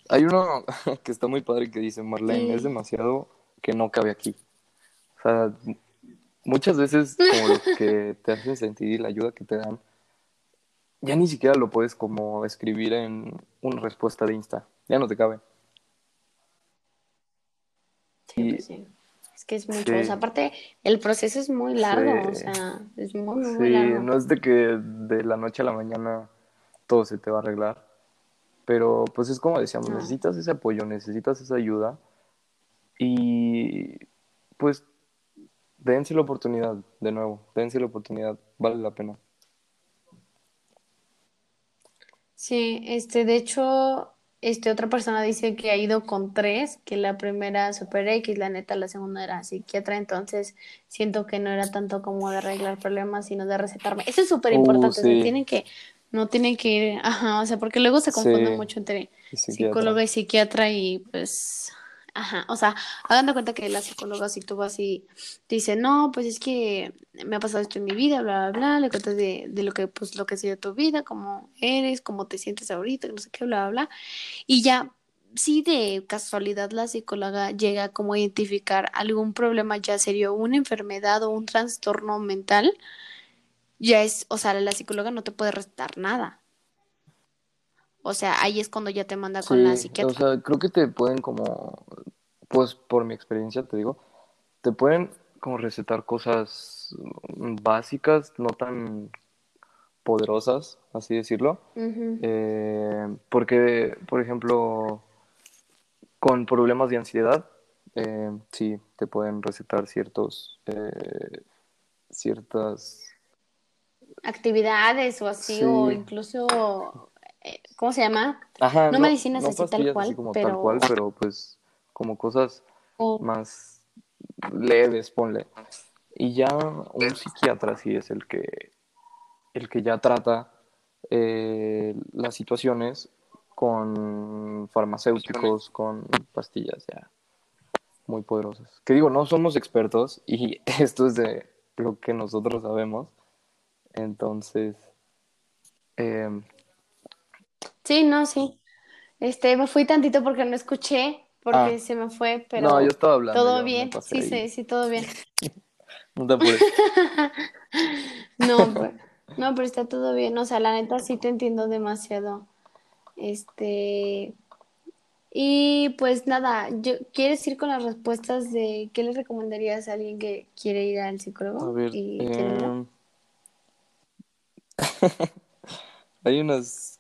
Hay uno que está muy padre que dice, Marlene, es demasiado que no cabe aquí. O sea, muchas veces como lo que te hacen sentir y la ayuda que te dan, ya ni siquiera lo puedes como escribir en una respuesta de Insta. Ya no te cabe. Sí, Y- pues sí. Es que es mucho. Sí. O sea, aparte, el proceso es muy largo. O sea, es muy, muy, muy Sí, largo. no es de que de la noche a la mañana todo se te va a arreglar. Pero pues es como decíamos, No. necesitas ese apoyo, necesitas esa ayuda. Y pues dense la oportunidad, de nuevo, dense la oportunidad, vale la pena. Sí, este, de hecho, este, otra persona dice que ha ido con tres, que la primera super X, la neta, la segunda era psiquiatra, entonces siento que no era tanto como de arreglar problemas, sino de recetarme. Eso es súper Uh, importante, o sea, sí. tienen que, no tienen que ir, ajá, o sea, porque luego se confunde Sí, mucho entre y psiquiatra. psicóloga y psiquiatra y pues, ajá, o sea, hagan de cuenta que la psicóloga si tú vas y te dice, no, pues es que me ha pasado esto en mi vida, bla, bla, bla, le cuentas de, de lo que, pues, lo que ha sido tu vida, cómo eres, cómo te sientes ahorita, no sé qué, bla, bla, bla, y ya, si de casualidad la psicóloga llega como a identificar algún problema ya serio, una enfermedad o un trastorno mental, ya es, o sea, la psicóloga no te puede recetar nada. O sea, ahí es cuando ya te manda con la psiquiatra. o sea, creo que te pueden como, pues por mi experiencia te digo, te pueden como recetar cosas básicas, no tan poderosas, así decirlo. Eh, porque, por ejemplo, con problemas de ansiedad, eh, sí, te pueden recetar ciertos, eh, ciertas, Actividades o así, o incluso, ¿cómo se llama? ajá, No no, medicinas no así tal pastillas así cual, como tal pero cual, pero pues como cosas o- más leves, ponle. Y ya un psiquiatra sí es el que, el que ya trata eh, las situaciones con farmacéuticos, con pastillas ya muy poderosas. Que digo, no somos expertos y esto es de lo que nosotros sabemos. Entonces, eh, sí, no, sí. Este, me fui tantito porque no escuché, porque ah, se me fue, no, yo pero estaba hablando, todo bien, sí, sí, sí, todo bien. No te apures. No, pero, no, pero está todo bien. O sea, la neta sí te entiendo demasiado. Este, y pues nada, yo, ¿quieres ir con las respuestas de qué le recomendarías a alguien que quiere ir al A psicólogo ver, y eh, hay unas,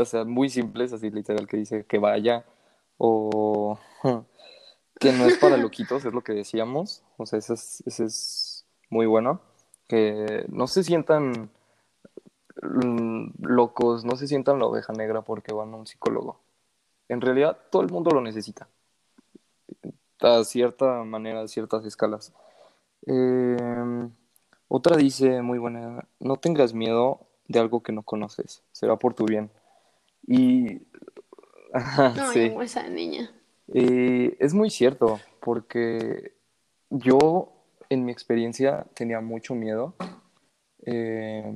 o sea, muy simples, así literal, que dice que vaya o que no es para loquitos, es lo que decíamos. O sea, ese es, ese es muy bueno. Que no se sientan mm, locos, no se sientan la oveja negra porque van a un psicólogo. En realidad, todo el mundo lo necesita. A cierta manera, a ciertas escalas. Eh, otra dice, muy buena, no tengas miedo de algo que no conoces, será por tu bien. Y, ajá, No, sí, esa niña. Eh, es muy cierto, porque yo en mi experiencia tenía mucho miedo, eh,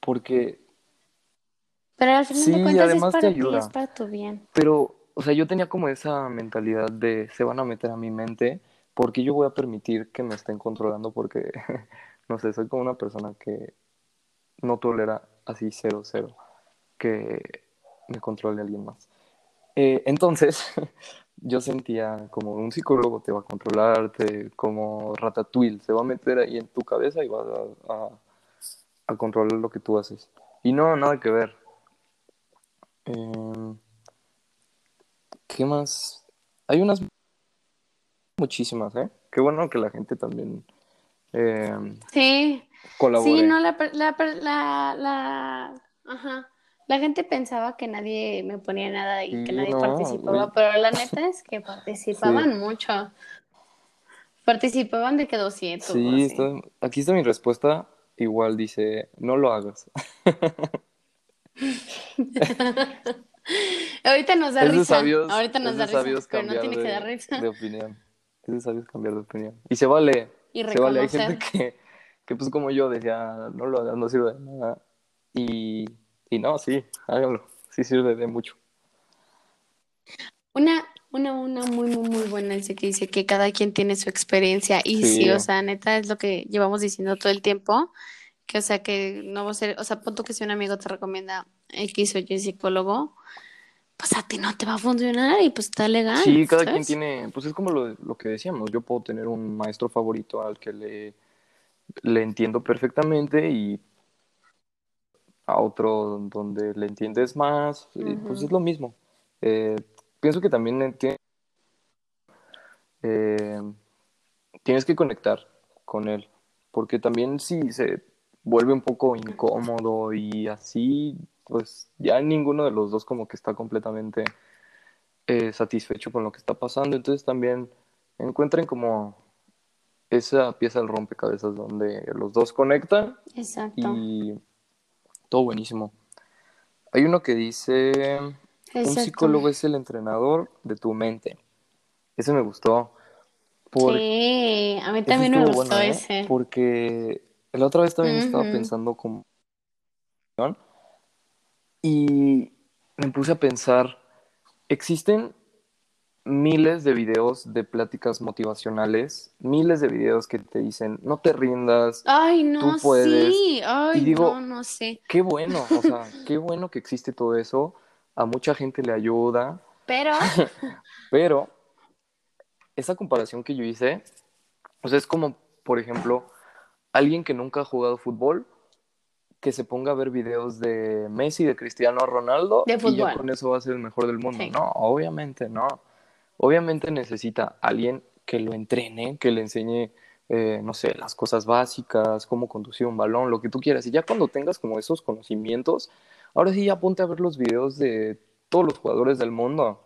porque Pero al final de sí, cuentas es además te para ti, es ayuda, para tu bien. pero, o sea, yo tenía como esa mentalidad de se van a meter a mi mente, porque yo voy a permitir que me estén controlando, porque, no sé, soy como una persona que no tolera así cero, cero, que me controle alguien más. Eh, entonces, yo sentía como un psicólogo te va a controlarte, como Ratatouille, se va a meter ahí en tu cabeza y va a, a- a controlar lo que tú haces. Y no, nada que ver. Eh, ¿qué más? Hay unas muchísimas, ¿eh? Qué bueno que la gente también eh, Sí, sí, colabore. no, la, la, la, la, ajá. La gente pensaba que nadie me ponía nada y que nadie no, güey, participaba, pero la neta es que sí, participaban mucho. Participaban de que 200 o sí, está, aquí está mi respuesta. Igual dice, no lo hagas. Ahorita nos da Es de risa, sabios, ahorita nos de da risa, pero no cambiar tiene que dar de, de risa opinión. Es de sabios cambiar de opinión. Y se vale, y se vale. Hay gente que, que pues como yo decía, no lo hagas, no sirve de nada. Y, y no, sí, háganlo. Sí sirve de mucho. Una, una, una muy, muy, muy buena dice que dice que cada quien tiene su experiencia y sí, Sí, o sea, neta es lo que llevamos diciendo todo el tiempo, que o sea que no va a ser, o sea, punto que si un amigo te recomienda X o Y psicólogo, pues a ti no te va a funcionar y pues está legal, sí, cada quien ¿sabes? tiene, pues es como lo, lo que decíamos. Yo puedo tener un maestro favorito al que le, le entiendo perfectamente y a otro donde le entiendes más, y pues es lo mismo. Eh, pienso que también eh, tienes que conectar con él, porque también si se vuelve un poco incómodo y así, pues ya ninguno de los dos como que está completamente eh, satisfecho con lo que está pasando, entonces también encuentren como esa pieza del rompecabezas donde los dos conectan Exacto, y todo buenísimo. Hay uno que dice, un psicólogo es el entrenador de tu mente. Ese me gustó. Por, Sí, a mí también me gustó bueno, ¿eh? ese. Porque la otra vez también estaba pensando como y me puse a pensar, existen miles de videos de pláticas motivacionales, miles de videos que te dicen, no te rindas, Ay, tú no, puedes. sí. Y Ay, no, digo, no sé. qué bueno, o sea, qué bueno que existe todo eso, a mucha gente le ayuda, Pero, pero esa comparación que yo hice, o sea, es como, por ejemplo, alguien que nunca ha jugado fútbol, que se ponga a ver videos de Messi, de Cristiano Ronaldo, De y ya con eso va a ser el mejor del mundo. Sí. No, obviamente no. Obviamente necesita alguien que lo entrene, que le enseñe, eh, no sé, las cosas básicas, cómo conducir un balón, lo que tú quieras. Y ya cuando tengas como esos conocimientos, ahora sí ya ponte a ver los videos de todos los jugadores del mundo.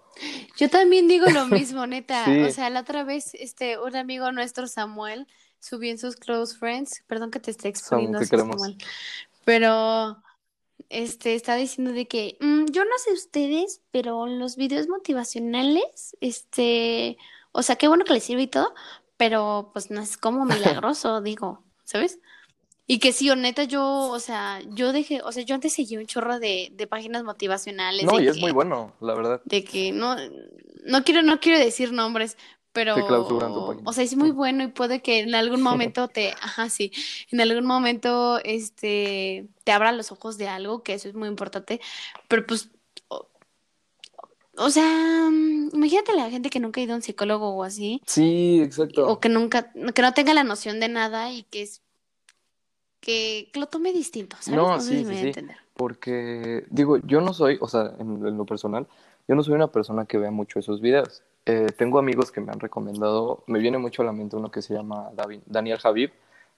Yo también digo lo mismo, neta. Sí. O sea, la otra vez, este, un amigo nuestro, Samuel, subió en sus close friends, perdón que te esté exponiendo. Samuel, pero este está diciendo de que "Mm, yo no sé ustedes, pero los videos motivacionales, este, o sea, qué bueno que les sirve y todo, pero pues no es como milagroso, digo, ¿sabes? Y que sí, o neta, yo, o sea, yo dejé, o sea, yo antes seguía un chorro de, de páginas motivacionales No, de y es muy bueno, la verdad. de que no, no quiero, no quiero decir nombres, pero, Te clausuran tu página. o sea, es muy bueno y puede que en algún momento te, ajá, sí, en algún momento, este, te abra los ojos de algo, que eso es muy importante, pero pues, o, o sea, mm, imagínate la gente que nunca ha ido a un psicólogo o así, Sí, exacto. o que nunca, que no tenga la noción de nada y que es, que, que lo tome distinto, ¿sabes? No, No sé sí, si sí, me voy a sí. entender. Porque, digo, yo no soy, o sea, en, en lo personal, yo no soy una persona que vea mucho esos videos. Eh, tengo amigos que me han recomendado, me viene mucho a la mente uno que se llama Davi- Daniel Javib,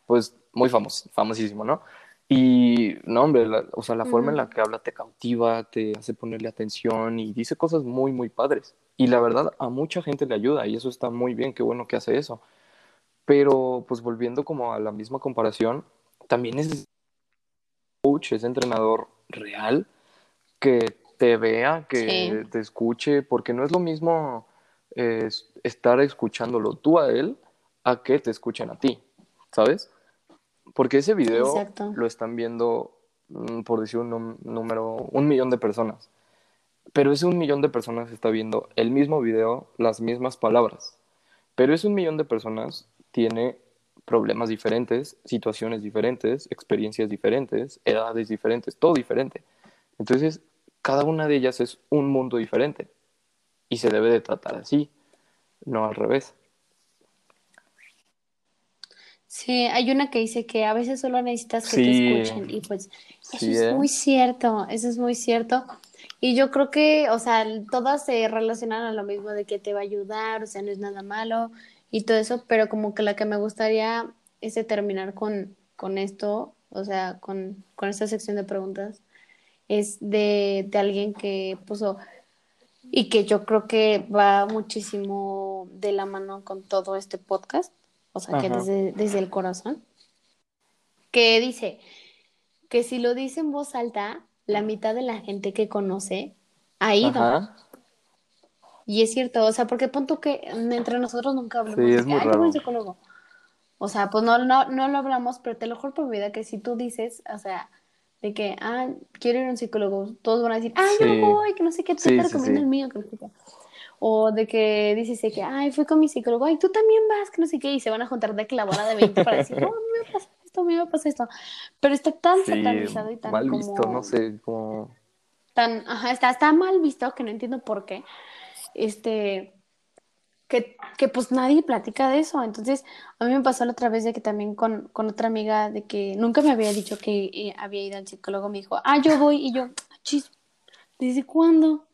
pues muy famoso, famosísimo, ¿no? Y, no, hombre, la- o sea, la forma en la que habla te cautiva, te hace ponerle atención y dice cosas muy, muy padres. Y la verdad, a mucha gente le ayuda y eso está muy bien, qué bueno que hace eso. Pero, pues volviendo como a la misma comparación, también es coach, es entrenador real, que te vea, que Sí. te escuche, porque no es lo mismo es- estar escuchándolo tú a él a que te escuchen a ti, ¿sabes? Porque ese video Exacto. lo están viendo, mm, por decir un número, un millón de personas. Pero ese un millón de personas está viendo el mismo video, las mismas palabras. Pero ese un millón de personas tiene problemas diferentes, situaciones diferentes, experiencias diferentes, edades diferentes, todo diferente. Entonces, cada una de ellas es un mundo diferente y se debe de tratar así, no al revés. Sí, hay una que dice que a veces solo necesitas que Sí. te escuchen y pues eso Sí, es ¿eh? muy cierto, eso es muy cierto. Y yo creo que, o sea, todas se relacionan a lo mismo de que te va a ayudar, o sea, no es nada malo y todo eso, pero como que la que me gustaría es de terminar con, con esto, o sea, con, con esta sección de preguntas, es de, de alguien que puso, y que yo creo que va muchísimo de la mano con todo este podcast, o sea, que desde, desde el corazón, que dice que si lo dice en voz alta, la mitad de la gente que conoce ha ido. Ajá. Y es cierto, o sea, porque pon tú que entre nosotros nunca hablamos Sí, de es que, muy "Ay, yo voy raro. al psicólogo. O sea, pues no, no, no lo hablamos, pero te lo juro por mi vida que si tú dices, o sea, de que, ah, quiero ir a un psicólogo, todos van a decir, ah, yo voy, que no sé qué, Sí, te sí, recomiendo el mío, que no sé qué. O de que dices de que, ay, fui con mi psicólogo, ay, tú también vas, que no sé qué, y se van a juntar de que la bola de 20 para decir, no, a mí me pasa esto, a mí me pasa esto. Pero está tan satanizado y tan mal como visto, no sé, como... tan, ajá, está, está mal visto, que no entiendo por qué, este, que, que pues nadie platica de eso. Entonces, a mí me pasó la otra vez de que también con, con otra amiga de que nunca me había dicho que eh, había ido al psicólogo, me dijo, ah, yo voy, y yo, "Ah, chis, ¿desde cuándo?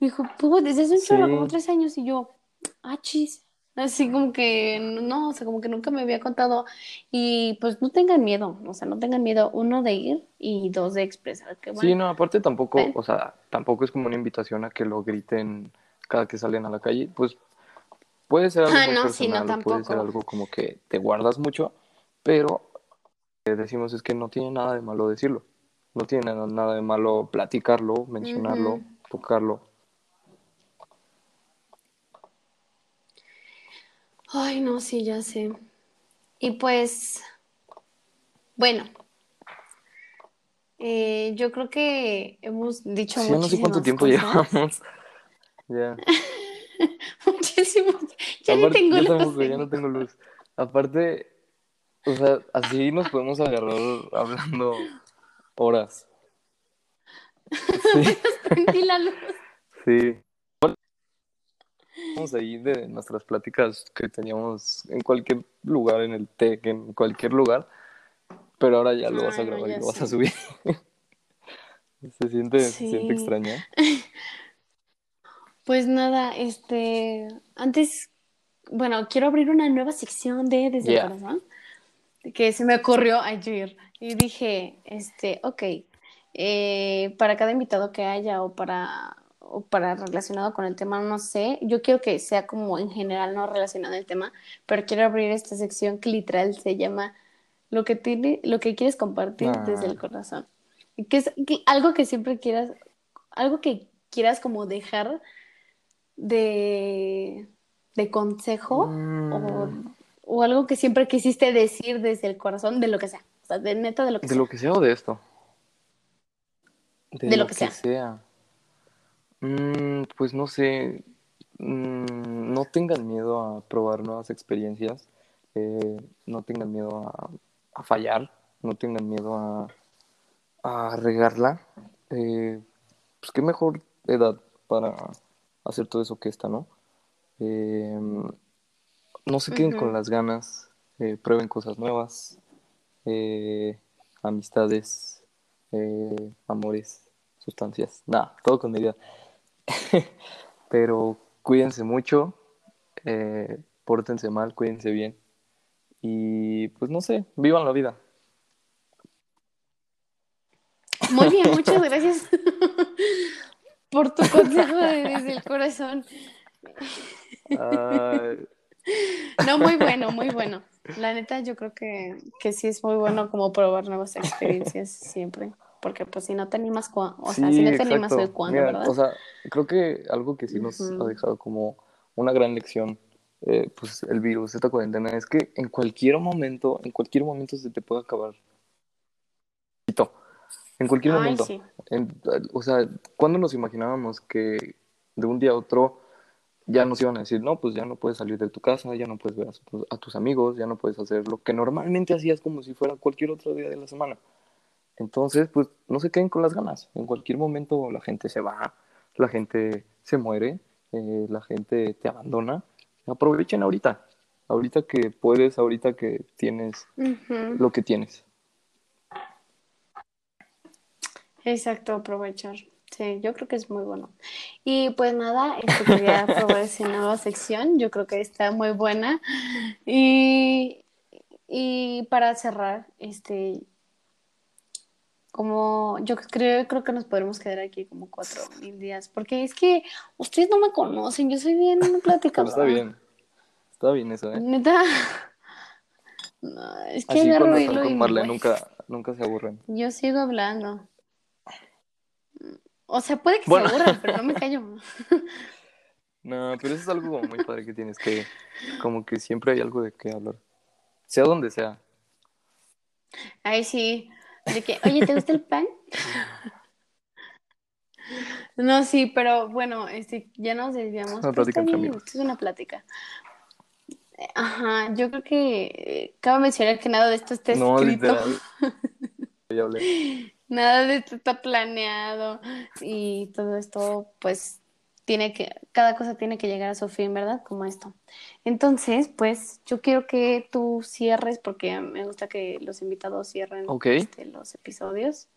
Me dijo, pues desde hace un chorro, Sí. como tres años, y yo, ah, chis. Así como que, no, o sea, como que nunca me había contado. Y pues no tengan miedo, o sea, no tengan miedo, uno, de ir y dos, de expresar que, Sí, no, aparte tampoco, ven. o sea, tampoco es como una invitación a que lo griten cada que salen a la calle, pues puede ser algo Ah, muy no, personal, puede ser algo como que te guardas mucho, pero lo que decimos es que no tiene nada de malo decirlo, no tiene nada, de malo platicarlo, mencionarlo, tocarlo. Ay, no, sí, ya sé. Y pues, bueno, eh, yo creo que hemos dicho Sí, no sé cuánto tiempo cosas. llevamos. Ya. Muchísimas. Ya ni Aparte, tengo yo luz tampoco, ya no tengo luz. Aparte, o sea, así nos podemos agarrar hablando horas. Sí. Prendí la luz. Sí. Vamos ahí de nuestras pláticas que teníamos en cualquier lugar, en el TEC, en cualquier lugar, pero ahora ya lo vas a Ay, no, grabar y ya lo vas a subir. Se siente, se siente Sí. Pues nada, este, antes, bueno, quiero abrir una nueva sección de Desde Yeah. el Corazón, que se me ocurrió ayer y dije, este, ok, eh, para cada invitado que haya o para, o para relacionado con el tema, no sé, yo quiero que sea como en general no relacionado al tema, pero quiero abrir esta sección que literal se llama lo que tiene, lo que quieres compartir Ah. desde el corazón. Y Que es que- algo que siempre quieras, algo que quieras como dejar de, de consejo o, Mm, o algo que siempre quisiste decir desde el corazón, de lo que sea. O sea, de neta, de lo que ¿De sea. lo que sea o de esto? De lo que sea. Mm, pues no sé. Mm, no tengan miedo a probar nuevas experiencias. eh, no tengan miedo a, a fallar. No tengan miedo a, a regarla. Eh, pues qué mejor edad para hacer todo eso que esta, ¿no? Eh, no se queden con las ganas. eh, prueben cosas nuevas. eh, amistades, eh, amores, sustancias, nada, todo con medida. Pero cuídense mucho, pórtense mal, cuídense bien y pues no sé, vivan la vida. Muy bien, muchas gracias por tu consejo de desde el corazón. No, muy bueno, muy bueno. La neta, yo creo que, que sí es muy bueno como probar nuevas experiencias siempre. Porque pues si no te animas, o sea, sí, si no te animas hoy, ¿cuándo, Mira, verdad? O sea, creo que algo que sí nos ha dejado como una gran lección, eh, pues el virus, esta cuarentena, es que en cualquier momento, en cualquier momento se te puede acabar. En cualquier Ay, momento. sí. En- o sea, ¿cuándo nos imaginábamos que de un día a otro ya nos iban a decir, no, pues ya no puedes salir de tu casa, ya no puedes ver a, tu- a tus amigos, ya no puedes hacer lo que normalmente hacías como si fuera cualquier otro día de la semana? Entonces, pues no se queden con las ganas. En cualquier momento la gente se va, la gente se muere, eh, la gente te abandona. Aprovechen ahorita, ahorita que puedes, ahorita que tienes lo que tienes. Exacto, aprovechar. Sí, yo creo que es muy bueno. Y pues nada, este, quería probar esa nueva sección. Yo creo que está muy buena. Y, y para cerrar, este, como yo creo, creo que nos podremos quedar aquí como cuatro mil días, porque es que ustedes no me conocen, yo soy bien platicadora. está bien, está bien eso, ¿eh? Neta. No, es que Así agarro cuando están con nunca, nunca se aburren. Yo sigo hablando. O sea, puede que Bueno. se aburran, pero no me callo. No, pero eso es algo como muy padre que tienes que, como que siempre hay algo de qué hablar. Sea donde sea. Ay, sí. De que, oye, ¿te gusta el pan? No, sí, pero bueno, este, ya nos desviamos. Una plática entre amigos. esto es una plática. Ajá, yo creo que eh, cabe mencionar que nada de esto está No, escrito, literal. Ya hablé. nada de esto está planeado y todo esto, pues, tiene que, cada cosa tiene que llegar a su fin, ¿verdad? Como esto. Entonces, pues, yo quiero que tú cierres, porque me gusta que los invitados cierren este, los episodios,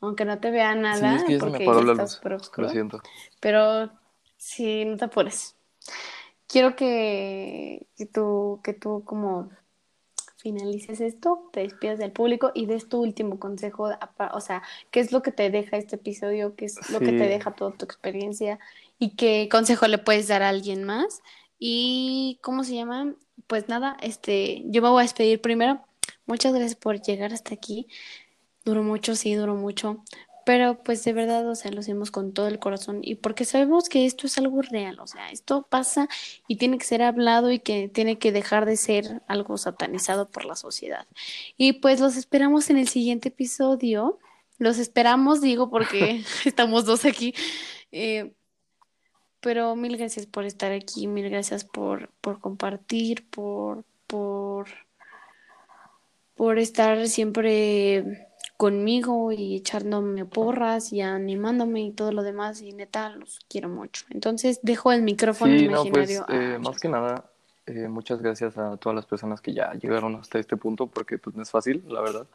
aunque no te vea Sí, nada, es que porque ya la está luz. súper Lo oscuro. siento. Pero sí, no te apures. Quiero que, que tú, que tú como finalices esto, te despidas del público y des tu último consejo, o sea, qué es lo que te deja este episodio, qué es lo que te deja toda tu experiencia y qué consejo le puedes dar a alguien más. Y ¿cómo se llama? Pues nada, este, yo me voy a despedir primero. Muchas gracias por llegar hasta aquí. Duró mucho, sí, duró mucho. Pero pues de verdad, o sea, lo hacemos con todo el corazón y porque sabemos que esto es algo real, o sea, esto pasa y tiene que ser hablado y que tiene que dejar de ser algo satanizado por la sociedad. Y pues los esperamos en el siguiente episodio. Los esperamos, digo, porque estamos dos aquí. Eh, pero mil gracias por estar aquí, mil gracias por, por compartir, por, por, por estar siempre conmigo y echándome porras y animándome y todo lo demás y neta los quiero mucho. Entonces dejo el micrófono Sí, no, pues imaginario eh, a más que nada, eh, muchas gracias a todas las personas que ya llegaron hasta este punto, porque pues no es fácil, la verdad.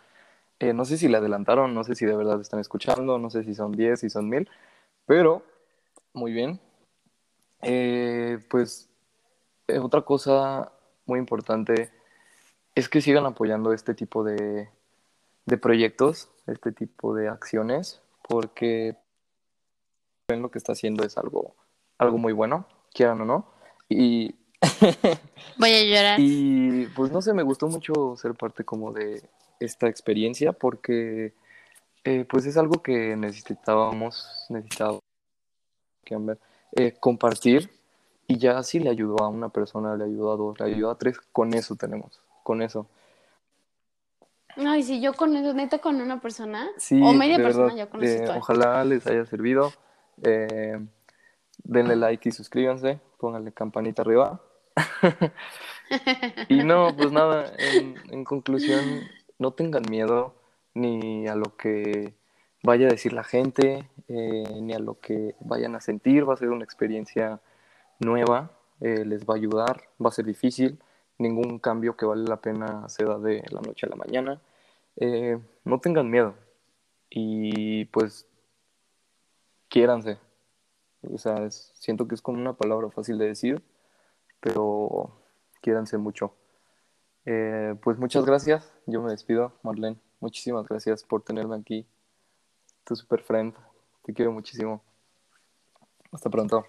Eh, no sé si le adelantaron, no sé si de verdad están escuchando, no sé si son 10, si son 1000, pero muy bien. Eh, pues eh, otra cosa muy importante es que sigan apoyando este tipo de, de proyectos, este tipo de acciones, porque ven lo que está haciendo es algo, algo muy bueno, quieran o no. Y, Voy a llorar. y pues no sé, me gustó mucho ser parte como de esta experiencia porque eh, pues es algo que necesitábamos, necesitábamos eh, compartir y ya si le ayudó a una persona, le ayudó a dos, le ayudó a tres, con eso tenemos, con eso. Ay, sí, yo con neta, con una persona Sí, o media de persona, verdad, con eh, estoy. ojalá les haya servido. Eh, denle like y suscríbanse, pónganle campanita arriba. Y no, pues nada, en, en conclusión, no tengan miedo ni a lo que vaya a decir la gente, eh, ni a lo que vayan a sentir. Va a ser una experiencia nueva, eh, les va a ayudar, va a ser difícil. Ningún cambio que vale la pena se da de la noche a la mañana. Eh, no tengan miedo y pues quiéranse. O sea, es- siento que es como una palabra fácil de decir, pero quiéranse mucho. Eh, pues muchas gracias. Yo me despido, Marlene. Muchísimas gracias por tenerme aquí. Tu super friend. Te quiero muchísimo. Hasta pronto.